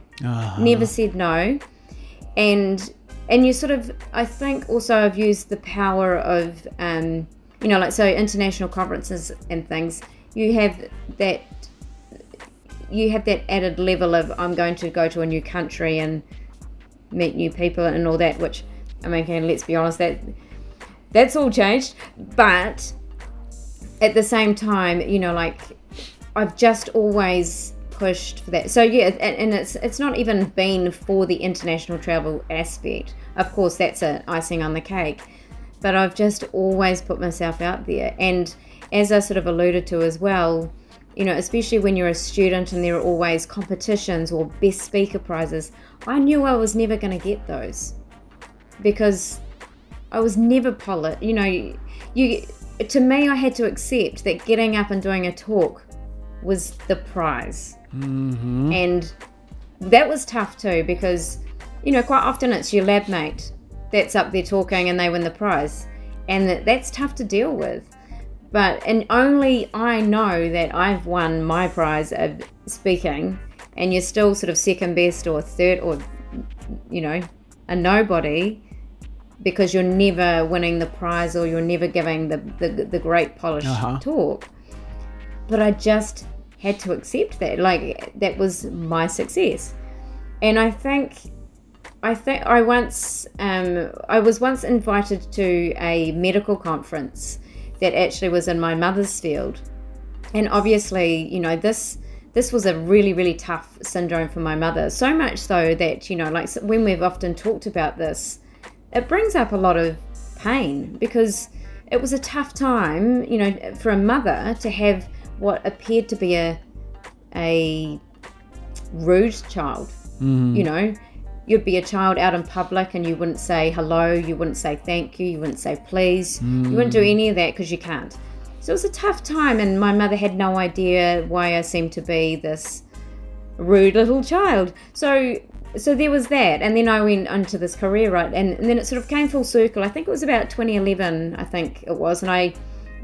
never said no and and you sort of i think also i've used the power of um you know like so international conferences and things you have that you have that added level of i'm going to go to a new country and meet new people and all that which i mean okay, let's be honest that that's all changed but at the same time you know like I've just always pushed for that. So yeah, and, it's it's not even been for the international travel aspect. Of course, that's an icing on the cake, but I've just always put myself out there. And as I sort of alluded to as well, you know, especially when you're a student and there are always competitions or best speaker prizes, I knew I was never going to get those because I was never polished. You know, you to me, I had to accept that getting up and doing a talk was the prize, mm-hmm. and that was tough too because you know quite often it's your lab mate that's up there talking and they win the prize, and that, that's tough to deal with. But and only I know that I've won my prize of speaking, and you're still sort of second best or third or you know a nobody because you're never winning the prize or you're never giving the the, the great polished Uh-huh. talk but i just had to accept that like that was my success and i think i think i once um, i was once invited to a medical conference that actually was in my mother's field. And obviously you know this this was a really really tough syndrome for my mother. So much so that you know like when we've often talked about this it brings up a lot of pain because it was a tough time you know for a mother to have what appeared to be a a rude child mm. you know you'd be a child out in public and you wouldn't say hello you wouldn't say thank you you wouldn't say please. You wouldn't do any of that because you can't. So it was a tough time and my mother had no idea why i seemed to be this rude little child. So so there was that and then i went into this career right and, and then it sort of came full circle. I think it was about 2011 i think it was and i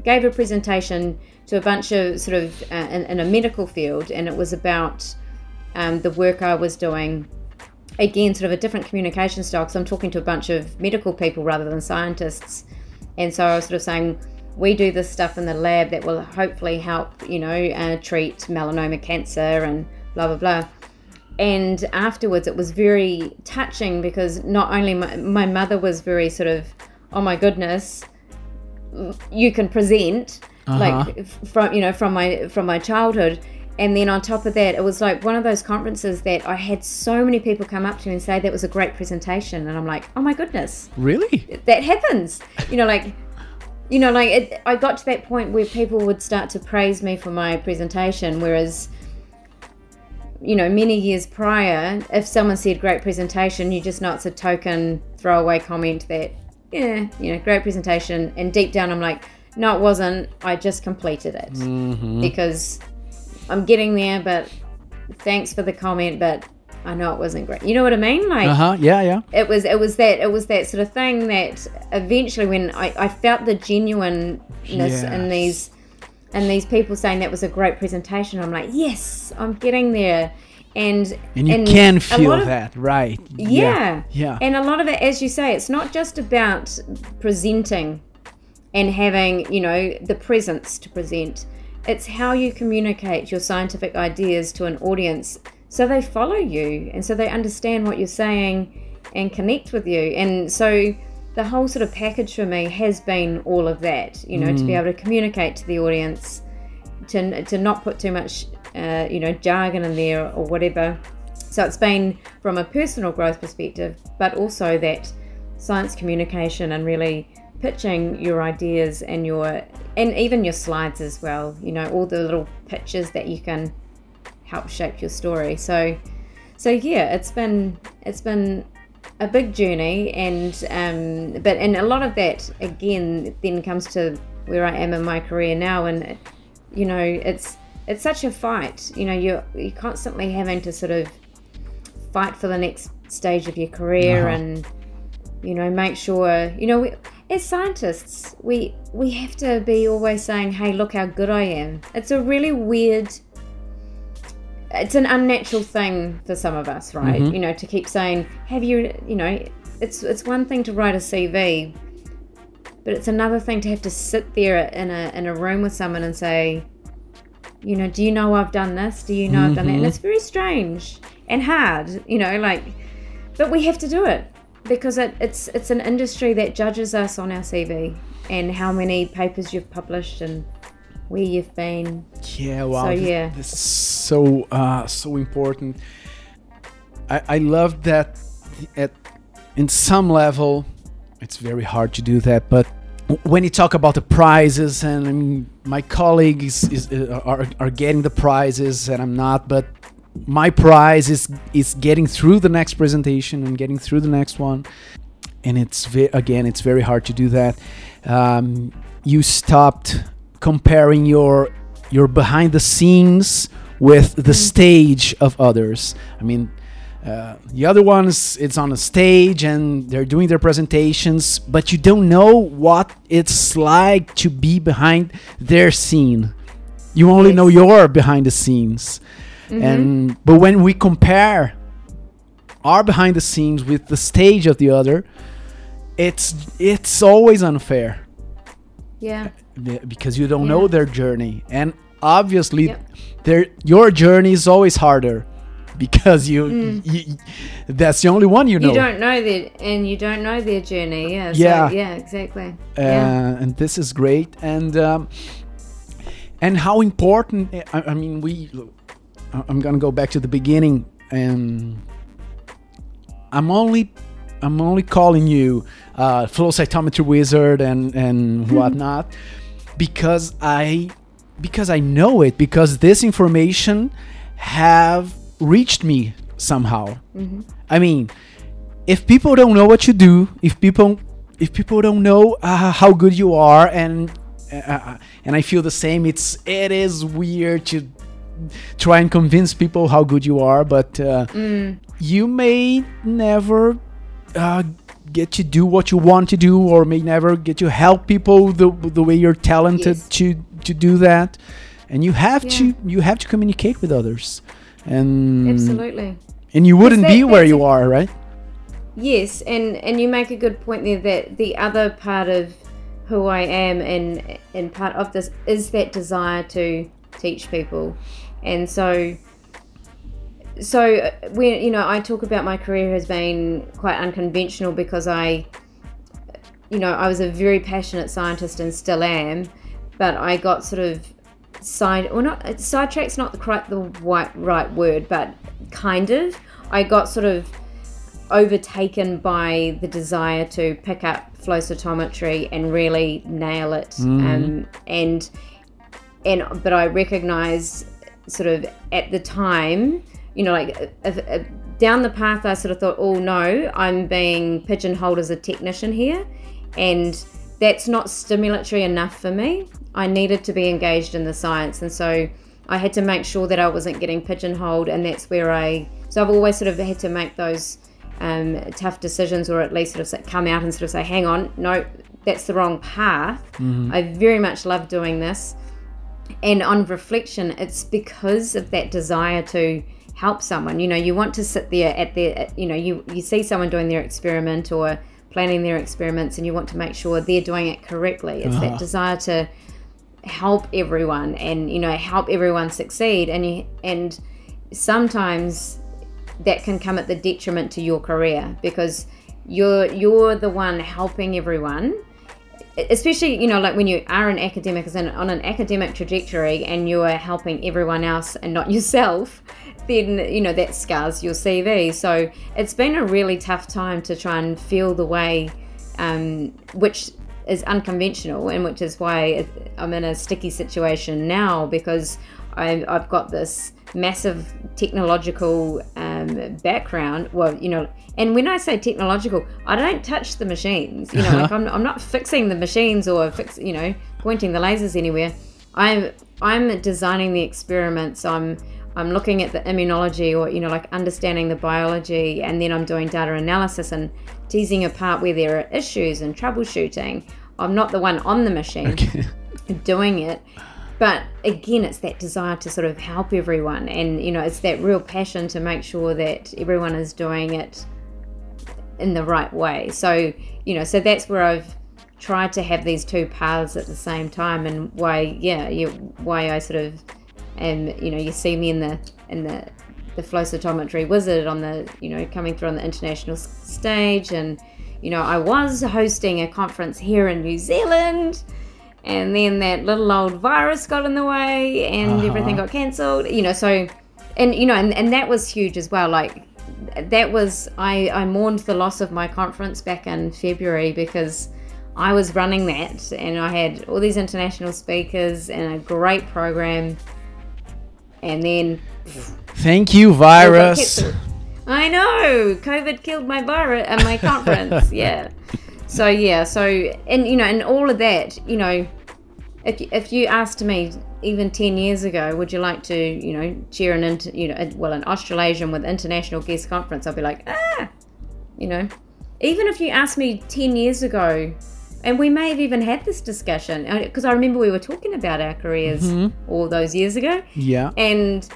gave a presentation to a bunch of sort of uh, in, in a medical field and it was about um, the work i was doing again sort of a different communication style because i'm talking to a bunch of medical people rather than scientists. And so i was sort of saying we do this stuff in the lab that will hopefully help you know uh, treat melanoma cancer and blah blah blah. And afterwards it was very touching because not only my, my mother was very sort of oh my goodness you can present like from you know from my from my childhood and then on top of that it was like one of those conferences that i had so many people come up to me and say that was a great presentation. And i'm like oh my goodness. Really? that happens. You know like you know like it, i got to that point where people would start to praise me for my presentation whereas you know many years prior if someone said great presentation you just know it's a token throwaway comment that yeah you know great presentation. And deep down i'm like no it wasn't. I just completed it. Mm-hmm. Because i'm getting there but thanks for the comment but i know it wasn't great you know what i mean like Uh huh. Yeah, yeah. it was it was that it was that sort of thing that eventually when I, I felt the genuineness in these and these people saying that was a great presentation I'm like yes I'm getting there and And you and can feel of- that, right? yeah. Yeah. And a lot of it, as you say, it's not just about presenting and having, you know, the presence to present. It's how you communicate your scientific ideas to an audience so they follow you and so they understand what you're saying and connect with you. And so the whole sort of package for me has been all of that, you know, to be able to communicate to the audience, to, to not put too much, uh, you know, jargon in there or whatever. So it's been from a personal growth perspective, but also that science communication and really pitching your ideas and your and even your slides as well. You know, all the little pictures that you can help shape your story. So, so yeah, it's been it's been a big journey, and um, but and a lot of that again then comes to where I am in my career now, and you know, it's it's such a fight. You know, you're you're constantly having to sort of fight for the next stage of your career Uh-huh. and you know make sure you know we, as scientists we we have to be always saying hey look how good i am. It's a really weird it's an unnatural thing for some of us right? Mm-hmm. you know to keep saying have you you know it's it's one thing to write a cv but it's another thing to have to sit there in a in a room with someone and say you know do you know i've done this? Do you know i've done that? Mm-hmm. and it's very strange and hard you know like but we have to do it because it, it's it's an industry that judges us on our cv and how many papers you've published and where you've been Yeah, wow. So, yeah. This is so uh, so important. I, I love that at in some level it's very hard to do that, but when you talk about the prizes and I mean, my colleagues is, uh, are, are getting the prizes and I'm not, but my prize is is getting through the next presentation and getting through the next one. And it's again it's very hard to do that. Um, you stopped comparing your your behind the scenes with the stage of others. I mean uh, the other ones it's on a stage and they're doing their presentations but you don't know what it's like to be behind their scene. You only know your behind the scenes and but when we compare our behind the scenes with the stage of the other it's it's always unfair. Yeah. Because you don't know their journey. And obviously Yep. their your journey is always harder because you, you that's the only one you know. Mm. you don't know their and you don't know their journey. Yeah so, Yeah. yeah exactly. Uh, yeah. and this is great. And um, and how important I, I mean we i'm gonna go back to the beginning and i'm only i'm only calling you uh, flow cytometry wizard and and whatnot because i because i know it because this information have reached me somehow i mean if people don't know what you do, if people if people don't know uh, how good you are, and uh, and I feel the same. It's it is weird to try and convince people how good you are, but uh, you may never uh, get to do what you want to do, or may never get to help people the the way you're talented Yes. to to do that, and you have Yeah. to you have to communicate with others, and absolutely and you wouldn't that- be where you are, right? Yes, and and you make a good point there that the other part of who I am and and part of this is that desire to teach people, and so so uh, when you know I talk about my career has been quite unconventional because I you know I was a very passionate scientist and still am, but I got sort of side or not sidetrack's not the correct the right right word, but kind of. I got sort of overtaken by the desire to pick up flow cytometry and really nail it um, and and but i recognize sort of at the time you know like if, if, down the path i sort of thought oh no i'm being pigeonholed as a technician here and that's not stimulatory enough for me. I needed to be engaged in the science and so i had to make sure that i wasn't getting pigeonholed and that's where i so i've always sort of had to make those um, tough decisions or at least sort of come out and sort of say hang on no that's the wrong path. Mm-hmm. I very much love doing this and on reflection it's because of that desire to help someone. You know, you want to sit there at their, you know, you you see someone doing their experiment or planning their experiments, and you want to make sure they're doing it correctly. It's that uh-huh. desire to help everyone and you know help everyone succeed, and you and sometimes that can come at the detriment to your career because you're you're the one helping everyone especially you know like when you are an academic is on an academic trajectory and you are helping everyone else and not yourself then you know that scars your cv so it's been a really tough time to try and feel the way um, which is unconventional and which is why i'm in a sticky situation now because i've got this massive technological um, background. Well, you know, and when I say technological, I don't touch the machines. You know, like I'm, I'm not fixing the machines or fix, you know, pointing the lasers anywhere. I'm I'm designing the experiments. I'm I'm looking at the immunology or you know like understanding the biology, and then I'm doing data analysis and teasing apart where there are issues and troubleshooting. I'm not the one on the machine okay. doing it but again it's that desire to sort of help everyone and you know it's that real passion to make sure that everyone is doing it in the right way. So you know so that's where i've tried to have these two paths at the same time and why yeah you, why i sort of am you know you see me in the in the the flow cytometry wizard on the you know coming through on the international stage. And you know i was hosting a conference here in new zealand and then that little old virus got in the way and uh-huh. everything got cancelled you know so and you know and, and that was huge as well like that was I, I mourned the loss of my conference back in february because i was running that and i had all these international speakers and a great program. And then thank you virus. I know covid killed my virus and my conference yeah. So yeah so and you know and all of that you know if, if you asked me even 10 years ago would you like to you know chair an inter, you know well an australasian with international guest conference i'll be like ah you know even if you asked me 10 years ago and we may have even had this discussion because uh, i remember we were talking about our careers mm-hmm. all those years ago yeah and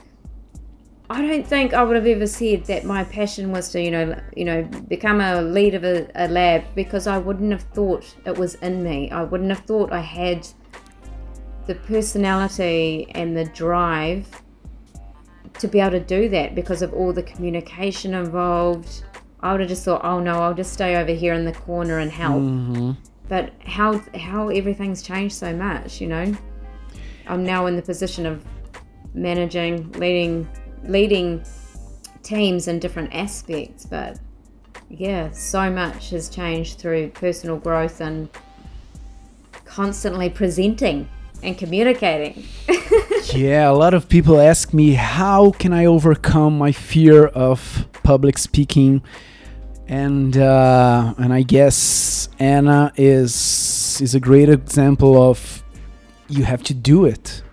I don't think I would have ever said that my passion was to, you know, you know, become a lead of a, a, lab because I wouldn't have thought it was in me. I wouldn't have thought I had the personality and the drive to be able to do that because of all the communication involved. I would have just thought, oh no, I'll just stay over here in the corner and help. Mm-hmm. But how how everything's changed so much, you know. I'm now in the position of managing, leading leading teams in different aspects, but yeah, so much has changed through personal growth and constantly presenting and communicating. yeah, a lot of people ask me how can I overcome my fear of public speaking, and uh, and I guess Anna is is a great example of you have to do it.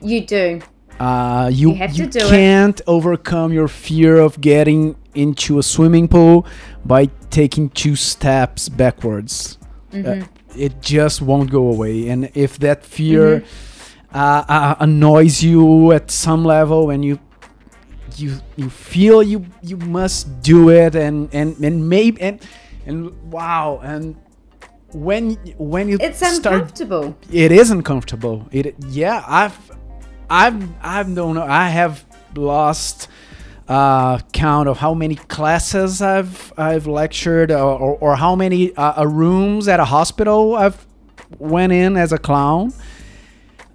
You do. Uh, you, you, you can't it. overcome your fear of getting into a swimming pool by taking two steps backwards. Mm-hmm. Uh, it just won't go away, and if that fear mm-hmm. uh, uh annoys you at some level, and you you you feel you you must do it, and and and maybe and and wow and when when you it's start, uncomfortable. It is uncomfortable. It yeah i've I've I've don't know I have lost uh, count of how many classes I've I've lectured or, or, or how many uh, uh rooms at a hospital I've went in as a clown.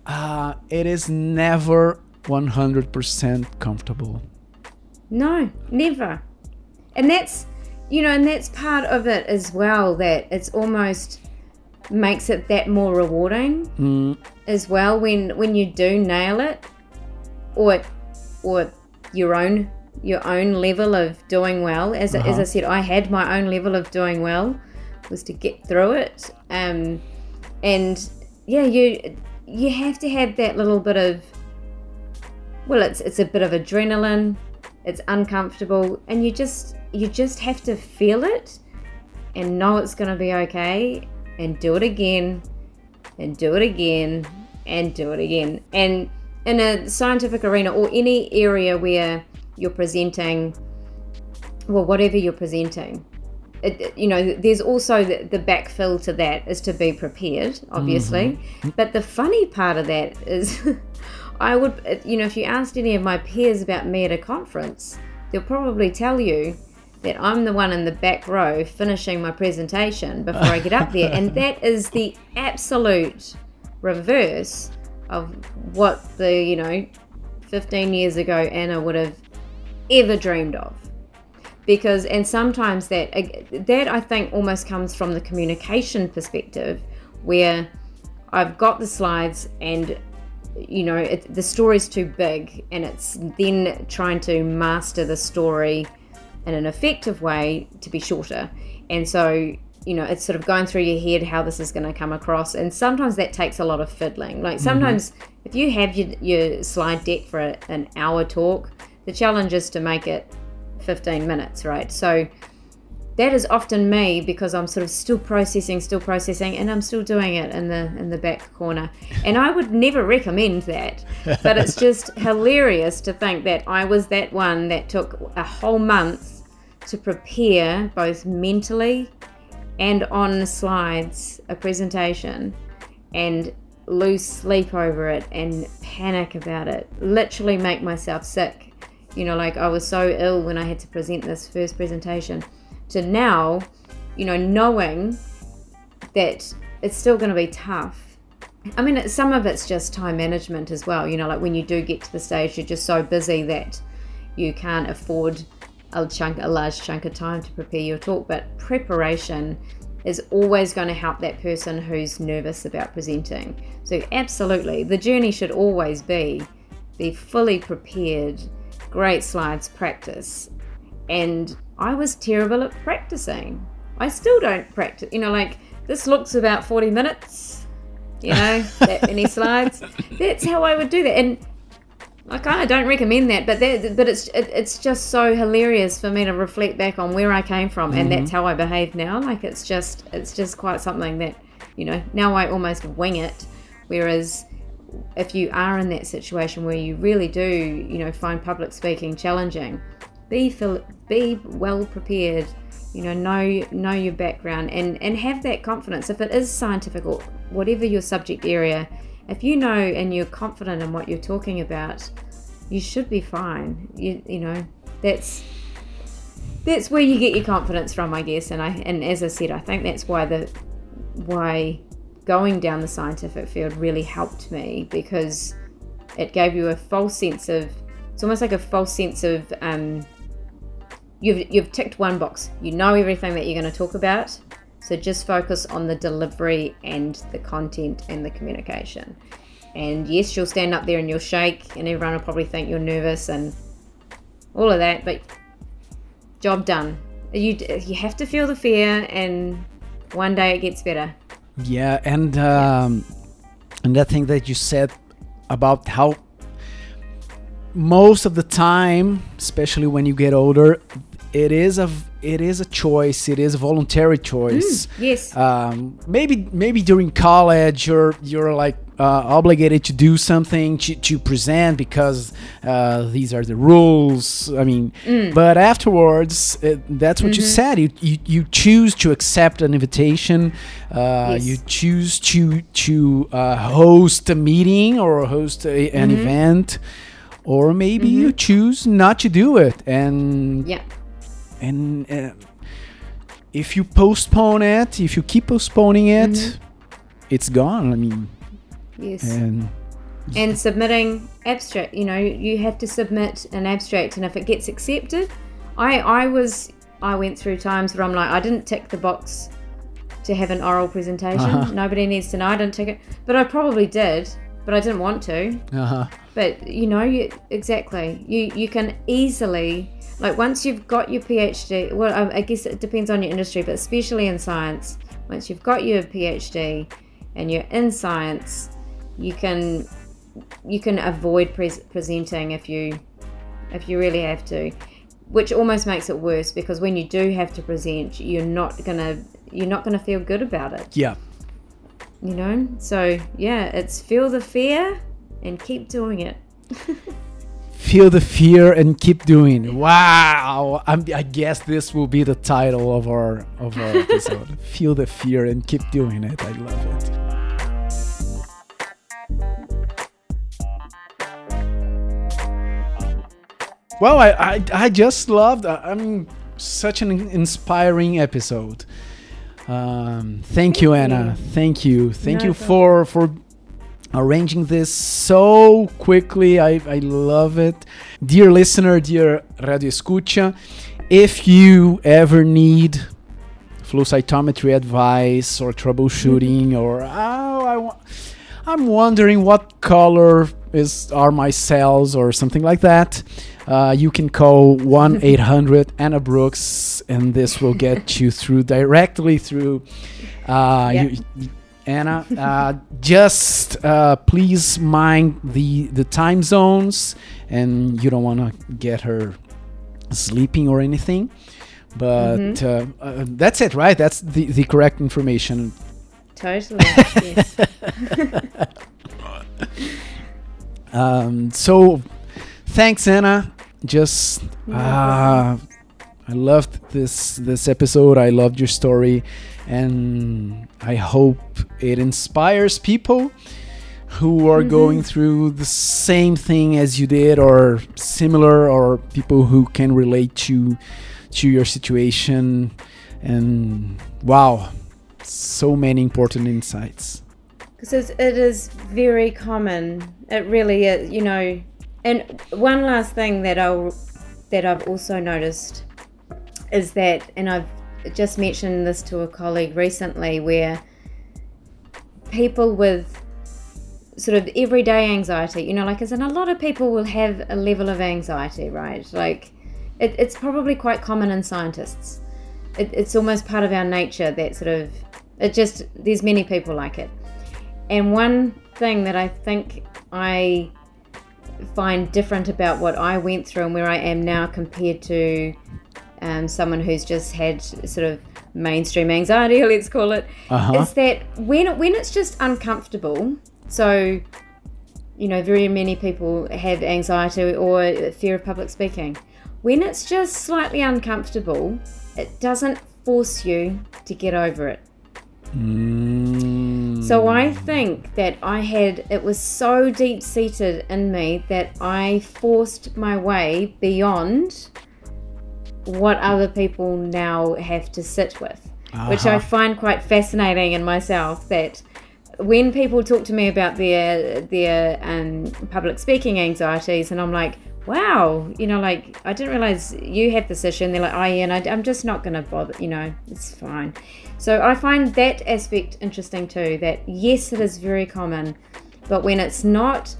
Uh, it is never 100% comfortable. No, never. And that's you know, and that's part of it as well that it's almost makes it that more rewarding mm. as well when when you do nail it or or your own your own level of doing well as, uh-huh. as i said i had my own level of doing well was to get through it um and yeah you you have to have that little bit of well it's it's a bit of adrenaline it's uncomfortable and you just you just have to feel it and know it's going to be okay and do it again and do it again and do it again. And in a scientific arena or any area where you're presenting, well, whatever you're presenting. It, you know, there's also the, the backfill to that is to be prepared, obviously. Mm-hmm. But the funny part of that is, I would, you know, if you asked any of my peers about me at a conference, they'll probably tell you that I'm the one in the back row finishing my presentation before I get up there. And that is the absolute reverse of what the, you know, 15 years ago Anna would have ever dreamed of. Because, and sometimes that, that I think almost comes from the communication perspective where I've got the slides and you know it, the story's too big and it's then trying to master the story in an effective way to be shorter. And so, you know, it's sort of going through your head how this is going to come across. And sometimes that takes a lot of fiddling. Like mm-hmm. sometimes mm-hmm. if you have your, your slide deck for a, an hour talk, the challenge is to make it 15 minutes, right? So that is often me because I'm sort of still processing, still processing, and I'm still doing it in the in the back corner. And I would never recommend that, but it's just hilarious to think that I was that one that took a whole month to prepare both mentally and on the slides a presentation, and lose sleep over it and panic about it, literally make myself sick. You know, like I was so ill when I had to present this first presentation to now, you know, knowing that it's still going to be tough. I mean, some of it's just time management as well. You know, like when you do get to the stage, you're just so busy that you can't afford a chunk, a large chunk of time to prepare your talk. But preparation is always going to help that person who's nervous about presenting. So, absolutely, the journey should always be be fully prepared, great slides, practice, and I was terrible at practicing. I still don't practice. You know, like this looks about 40 minutes, you know, that many slides. That's how I would do that. And I kind of don't recommend that, but that, but it's it, it's just so hilarious for me to reflect back on where I came from, and mm-hmm. that's how I behave now. Like it's just it's just quite something that you know now I almost wing it, whereas if you are in that situation where you really do you know find public speaking challenging, be be well prepared you know know know your background and and have that confidence. If it is scientific or whatever your subject area if you know and you're confident in what you're talking about you should be fine. You you know that's that's where you get your confidence from i guess. And i and as i said i think that's why the why going down the scientific field really helped me because it gave you a false sense of it's almost like a false sense of um, you've you've ticked one box. You know everything that you're going to talk about. So just focus on the delivery and the content and the communication. And yes, you'll stand up there and you'll shake, and everyone will probably think you're nervous and all of that. But job done. You you have to feel the fear, and one day it gets better. Yeah, and um, and that thing that you said about how most of the time, especially when you get older, it is a it is a choice. It is a voluntary choice. Mm, yes. Um, maybe maybe during college you're you're like uh, obligated to do something to, to present because uh, these are the rules. I mean, mm. but afterwards, it, that's what mm-hmm. you said. You, you you choose to accept an invitation. Uh, yes. You choose to to uh, host a meeting or host a, an mm-hmm. event, or maybe mm-hmm. you choose not to do it. And yeah and uh, if you postpone it, if you keep postponing it, mm-hmm. it's gone. I mean, yes. And and submitting abstract, you know, you have to submit an abstract, and if it gets accepted, I I was I went through times where I'm like I didn't tick the box to have an oral presentation. Uh-huh. Nobody needs to know I didn't tick it, but I probably did, but I didn't want to. Uh-huh. But you know, you exactly you you can easily like once you've got your PhD, well, um, I guess it depends on your industry, but especially in science, once you've got your PhD and you're in science, you can you can avoid pre- presenting if you if you really have to, which almost makes it worse because when you do have to present, you're not gonna you're not gonna feel good about it. Yeah. You know, so yeah, it's feel the fear and keep doing it. feel the fear and keep doing. Wow! I'm, I guess this will be the title of our of our episode. feel the fear and keep doing it. I love it. Well, I, I, I just loved. I mean, such an inspiring episode. Um, thank you, Anna. Thank you. Thank you for for arranging this so quickly. I, I love it. Dear listener, dear Radio Escucha, if you ever need flow cytometry advice or troubleshooting or oh, I wa- I'm wondering what color is are my cells or something like that. Uh, you can call 1 800 Anna Brooks, and this will get you through directly through. Uh, Yeah. you, Anna, uh, just uh, please mind the the time zones, and you don't want to get her sleeping or anything. But uh, uh, that's it, right? That's the, the correct information. Totally. yes. Um, so, thanks, Anna. Just uh, I loved this this episode. I loved your story, and I hope it inspires people who are mm-hmm. going through the same thing as you did, or similar, or people who can relate to to your situation. And wow, so many important insights. Because it is very common. It really is, you know. And one last thing that I'll that I've also noticed is that, and I've just mentioned this to a colleague recently, where people with sort of everyday anxiety, you know, like as in a lot of people will have a level of anxiety, right? Like it, it's probably quite common in scientists. It, it's almost part of our nature that sort of it just there's many people like it. And one thing that I think I find different about what I went through and where I am now compared to um, someone who's just had sort of mainstream anxiety, let's call it, Uh-huh. is that when when it's just uncomfortable. So, you know, very many people have anxiety or fear of public speaking. When it's just slightly uncomfortable, it doesn't force you to get over it. Mm. So I think that I had it was so deep seated in me that I forced my way beyond what other people now have to sit with, which I Uh-huh. find quite fascinating in myself. That when people talk to me about their their um, public speaking anxieties, and I'm like, wow, you know, like I didn't realize you had this issue, and they're like, oh yeah, and I, I'm just not gonna bother, you know, it's fine. So I find that aspect interesting too. That yes, it is very common, but when it's not,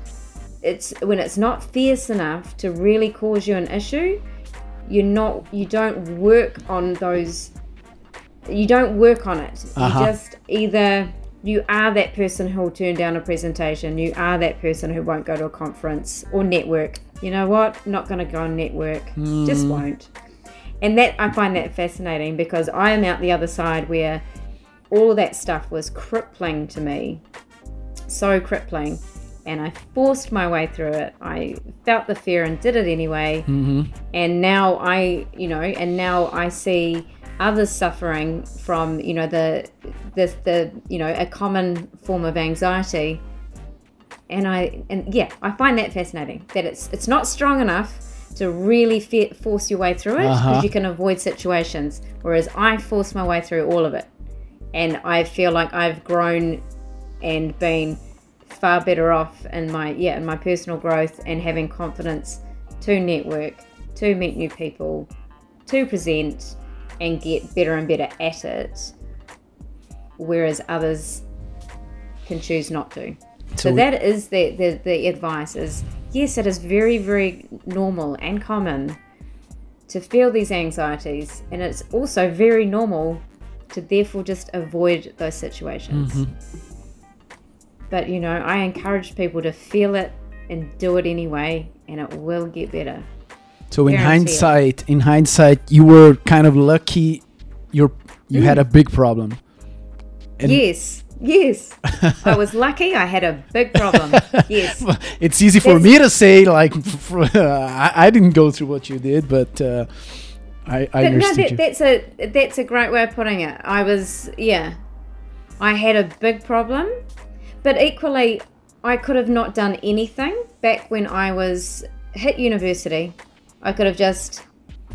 it's when it's not fierce enough to really cause you an issue, you're not, you don't work on those. You don't work on it. Uh-huh. You just either you are that person who will turn down a presentation. You are that person who won't go to a conference or network. You know what? Not going to go on network. Just won't. And that I find that fascinating because I am out the other side where all that stuff was crippling to me, so crippling, and I forced my way through it. I felt the fear and did it anyway. And now I, you know, and now I see others suffering from, you know, the the the you know a common form of anxiety. And I and yeah, I find that fascinating that it's it's not strong enough to really fe- force your way through it because Uh-huh. you can avoid situations. Whereas I forced my way through all of it, and I feel like I've grown and been far better off in my yeah in my personal growth and having confidence to network, to meet new people, to present, and get better and better at it. Whereas others can choose not to. So, So- that is the, the the advice is yes, it is very very normal and common to feel these anxieties, and it's also very normal to therefore just avoid those situations. Mm-hmm. But you know, I encourage people to feel it and do it anyway, and it will get better. So in it. hindsight, in hindsight, you were kind of lucky. You're you had a big problem. And- yes, Yes. I was lucky. I had a big problem. Yes. it's easy for That's- me to say, like, I didn't go through what you did, but uh, I, I But no, that, that's a that's a great way of putting it. I was yeah, I had a big problem, but equally, I could have not done anything back when I was hit university. I could have just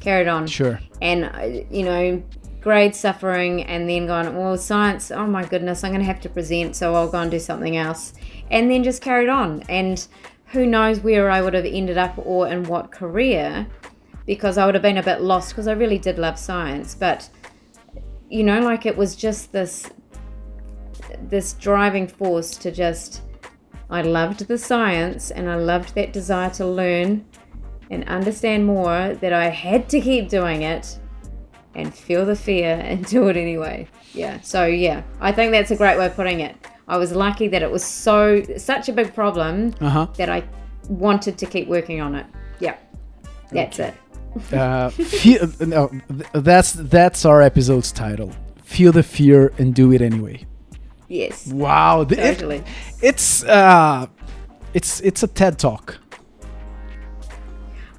carried on Sure. and uh, you know grade suffering and then gone well science oh my goodness i'm going to have to present so i'll go and do something else and then just carried on and who knows where i would have ended up or in what career because i would have been a bit lost because i really did love science but you know like it was just this this driving force to just i loved the science and i loved that desire to learn and understand more that I had to keep doing it and feel the fear and do it anyway. Yeah. So yeah, I think that's a great way of putting it. I was lucky that it was so such a big problem Uh huh. that I wanted to keep working on it. Yeah. That's it. Uh, feel, no, that's that's our episode's title. Feel the fear and do it anyway. Yes. Wow, th- it- Totally. it's uh, it's it's a TED talk.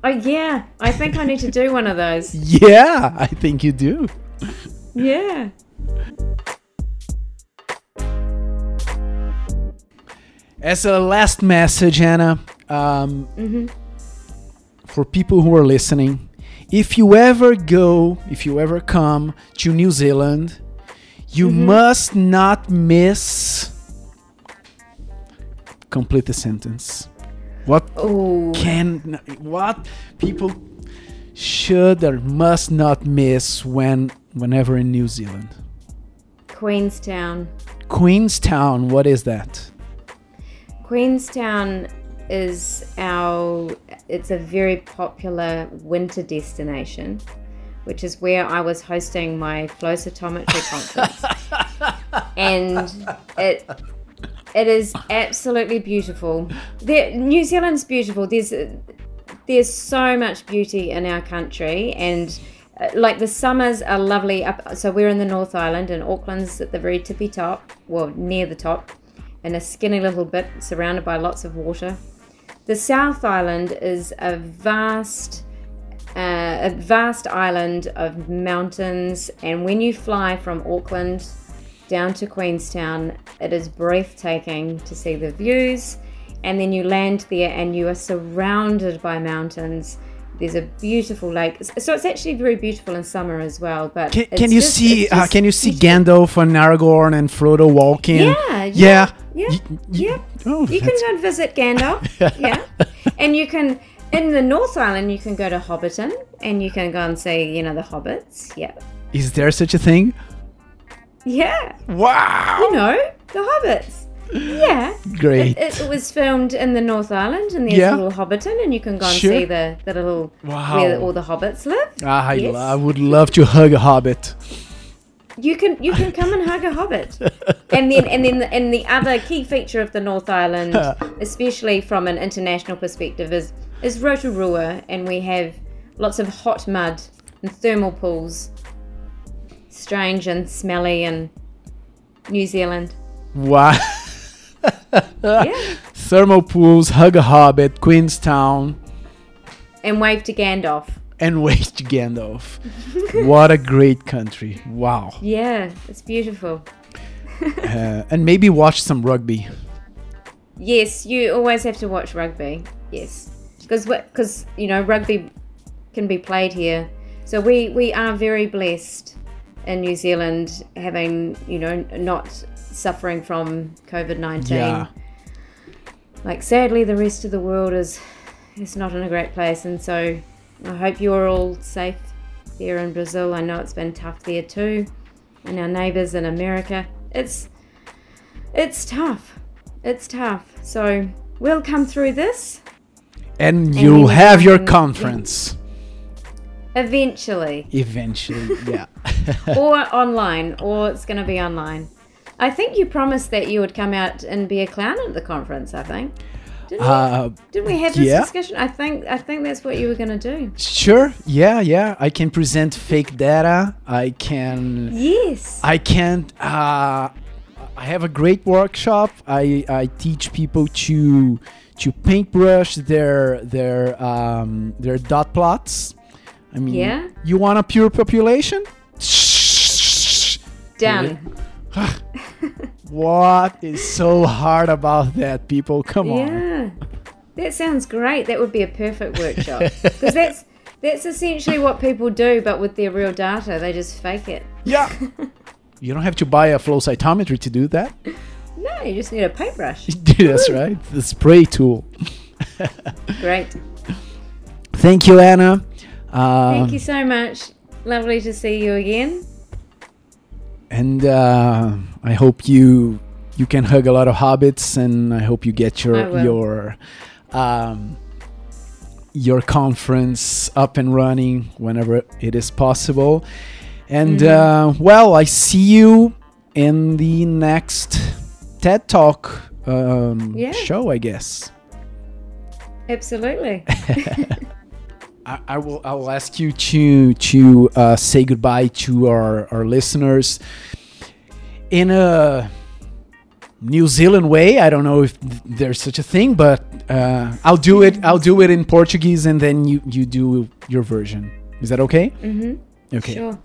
Oh yeah. I think I need to do one of those. Yeah, I think you do. Yeah. As a last message, Anna, um, for people who are listening, if you ever go, if you ever come to New Zealand, you mm-hmm. must not miss. Complete the sentence. What Oh. can what people should or must not miss when whenever in New Zealand? Queenstown. Queenstown, what is that? Queenstown is our it's a very popular winter destination which is where I was hosting my flow cytometry conference. And it it is absolutely beautiful. There, New Zealand's beautiful. There's there's so much beauty in our country and uh, like the summers are lovely up so we're in the North Island and Auckland's at the very tippy top well near the top in a skinny little bit surrounded by lots of water. The South Island is a vast, uh, a vast island of mountains, and when you fly from Auckland down to Queenstown, it is breathtaking to see the views. And then you land there, and you are surrounded by mountains. There's a beautiful lake, so it's actually very beautiful in summer as well. But Can, can you just- see? Uh, can you see. Gandalf and Aragorn and Frodo walking? Yeah, yeah, yeah, yeah, yeah. Oh, You can go and visit Gandalf, yeah, and you can in the North Island you can go to Hobbiton and you can go and see you know the hobbits, yeah, Is there such a thing? yeah, Wow! you know the hobbits, yeah. Great. It, it was filmed in the North Island, and there's Yeah. a little Hobbiton, and you can go and Sure. see the, the little Wow. where all the hobbits live. Ah, I, Yes. I would love to hug a hobbit. You can you can come and hug a hobbit, and then and then the, and the other key feature of the North Island, especially from an international perspective, is is Rotorua, and we have lots of hot mud and thermal pools. Strange and smelly and New Zealand. Wow. Yeah, Thermal pools, hug a hobbit, Queenstown, and wave to Gandalf. and wave to Gandalf. what a great country. Wow. Yeah, it's beautiful. Uh, and maybe watch some rugby. Yes, you always have to watch rugby. Yes, because because you know rugby can be played here, so we we are very blessed in New Zealand having you know not suffering from COVID nineteen. Yeah. Like sadly, the rest of the world is is not in a great place, and so I hope you're all safe there in Brazil. I know it's been tough there too, and our neighbours in America. It's it's tough. It's tough. So we'll come through this And you'll we have your conference eventually, eventually. Yeah. or online, or it's going to be online. I think you promised that you would come out and be a clown at the conference. I think. Didn't we? uh, Didn't we have this yeah. discussion? I think I think that's what you were going to do. sure. Yeah, yeah. I can present fake data. I can. Yes. I can. Uh, I have a great workshop. I, I teach people to to paintbrush their their um, their dot plots. I mean, Yeah. you want a pure population? Done. What is so hard about that, people? Come on. Yeah, that sounds great. That would be a perfect workshop because that's that's essentially what people do, but with their real data, they just fake it. Yeah. you don't have to buy a flow cytometry to do that. No, you just need a paintbrush. That's right. The spray tool. Great. Thank you, Anna. Uh, Thank you so much. Lovely to see you again. and uh, I hope you you can hug a lot of hobbits, and I hope you get your your um, your conference up and running whenever it is possible. And uh, well, I see you in the next TED Talk um, Yeah. show, I guess. Absolutely. I, I will I will ask you to to uh, say goodbye to our, our listeners in a New Zealand way. I don't know if there's such a thing, but uh, I'll do it. I'll do it in Portuguese, and then you you do your version. Is that okay? Mhm. Okay. Sure.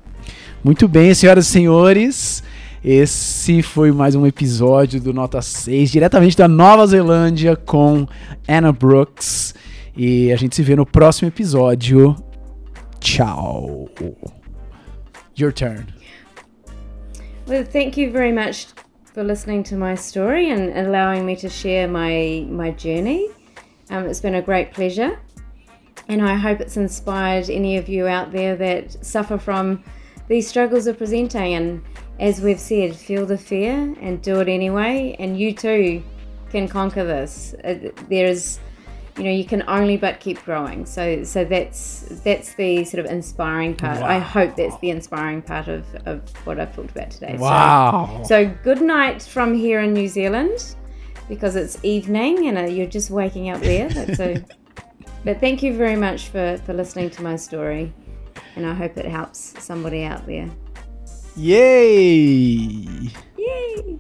Muito bem, senhoras e senhores. Esse foi mais um episódio do Nota 6, diretamente da Nova Zelândia com Anna Brooks. E a gente se vê no próximo episódio. Tchau. Your turn. Well, thank you very much for listening to my story and allowing me to share my my journey. Um, it's been a great pleasure, and I hope it's inspired any of you out there that suffer from these struggles of presenting. And as we've said, feel the fear and do it anyway, and you too can conquer this. Uh, there is you know you can only but keep growing. So so that's that's the sort of inspiring part. I hope that's the inspiring part of, of what i've talked about today. So- Wow. so, good night from here in new zealand because it's evening and uh, you're just waking up there. So but thank you very much for for listening to my story and i hope it helps somebody out there Yay! yay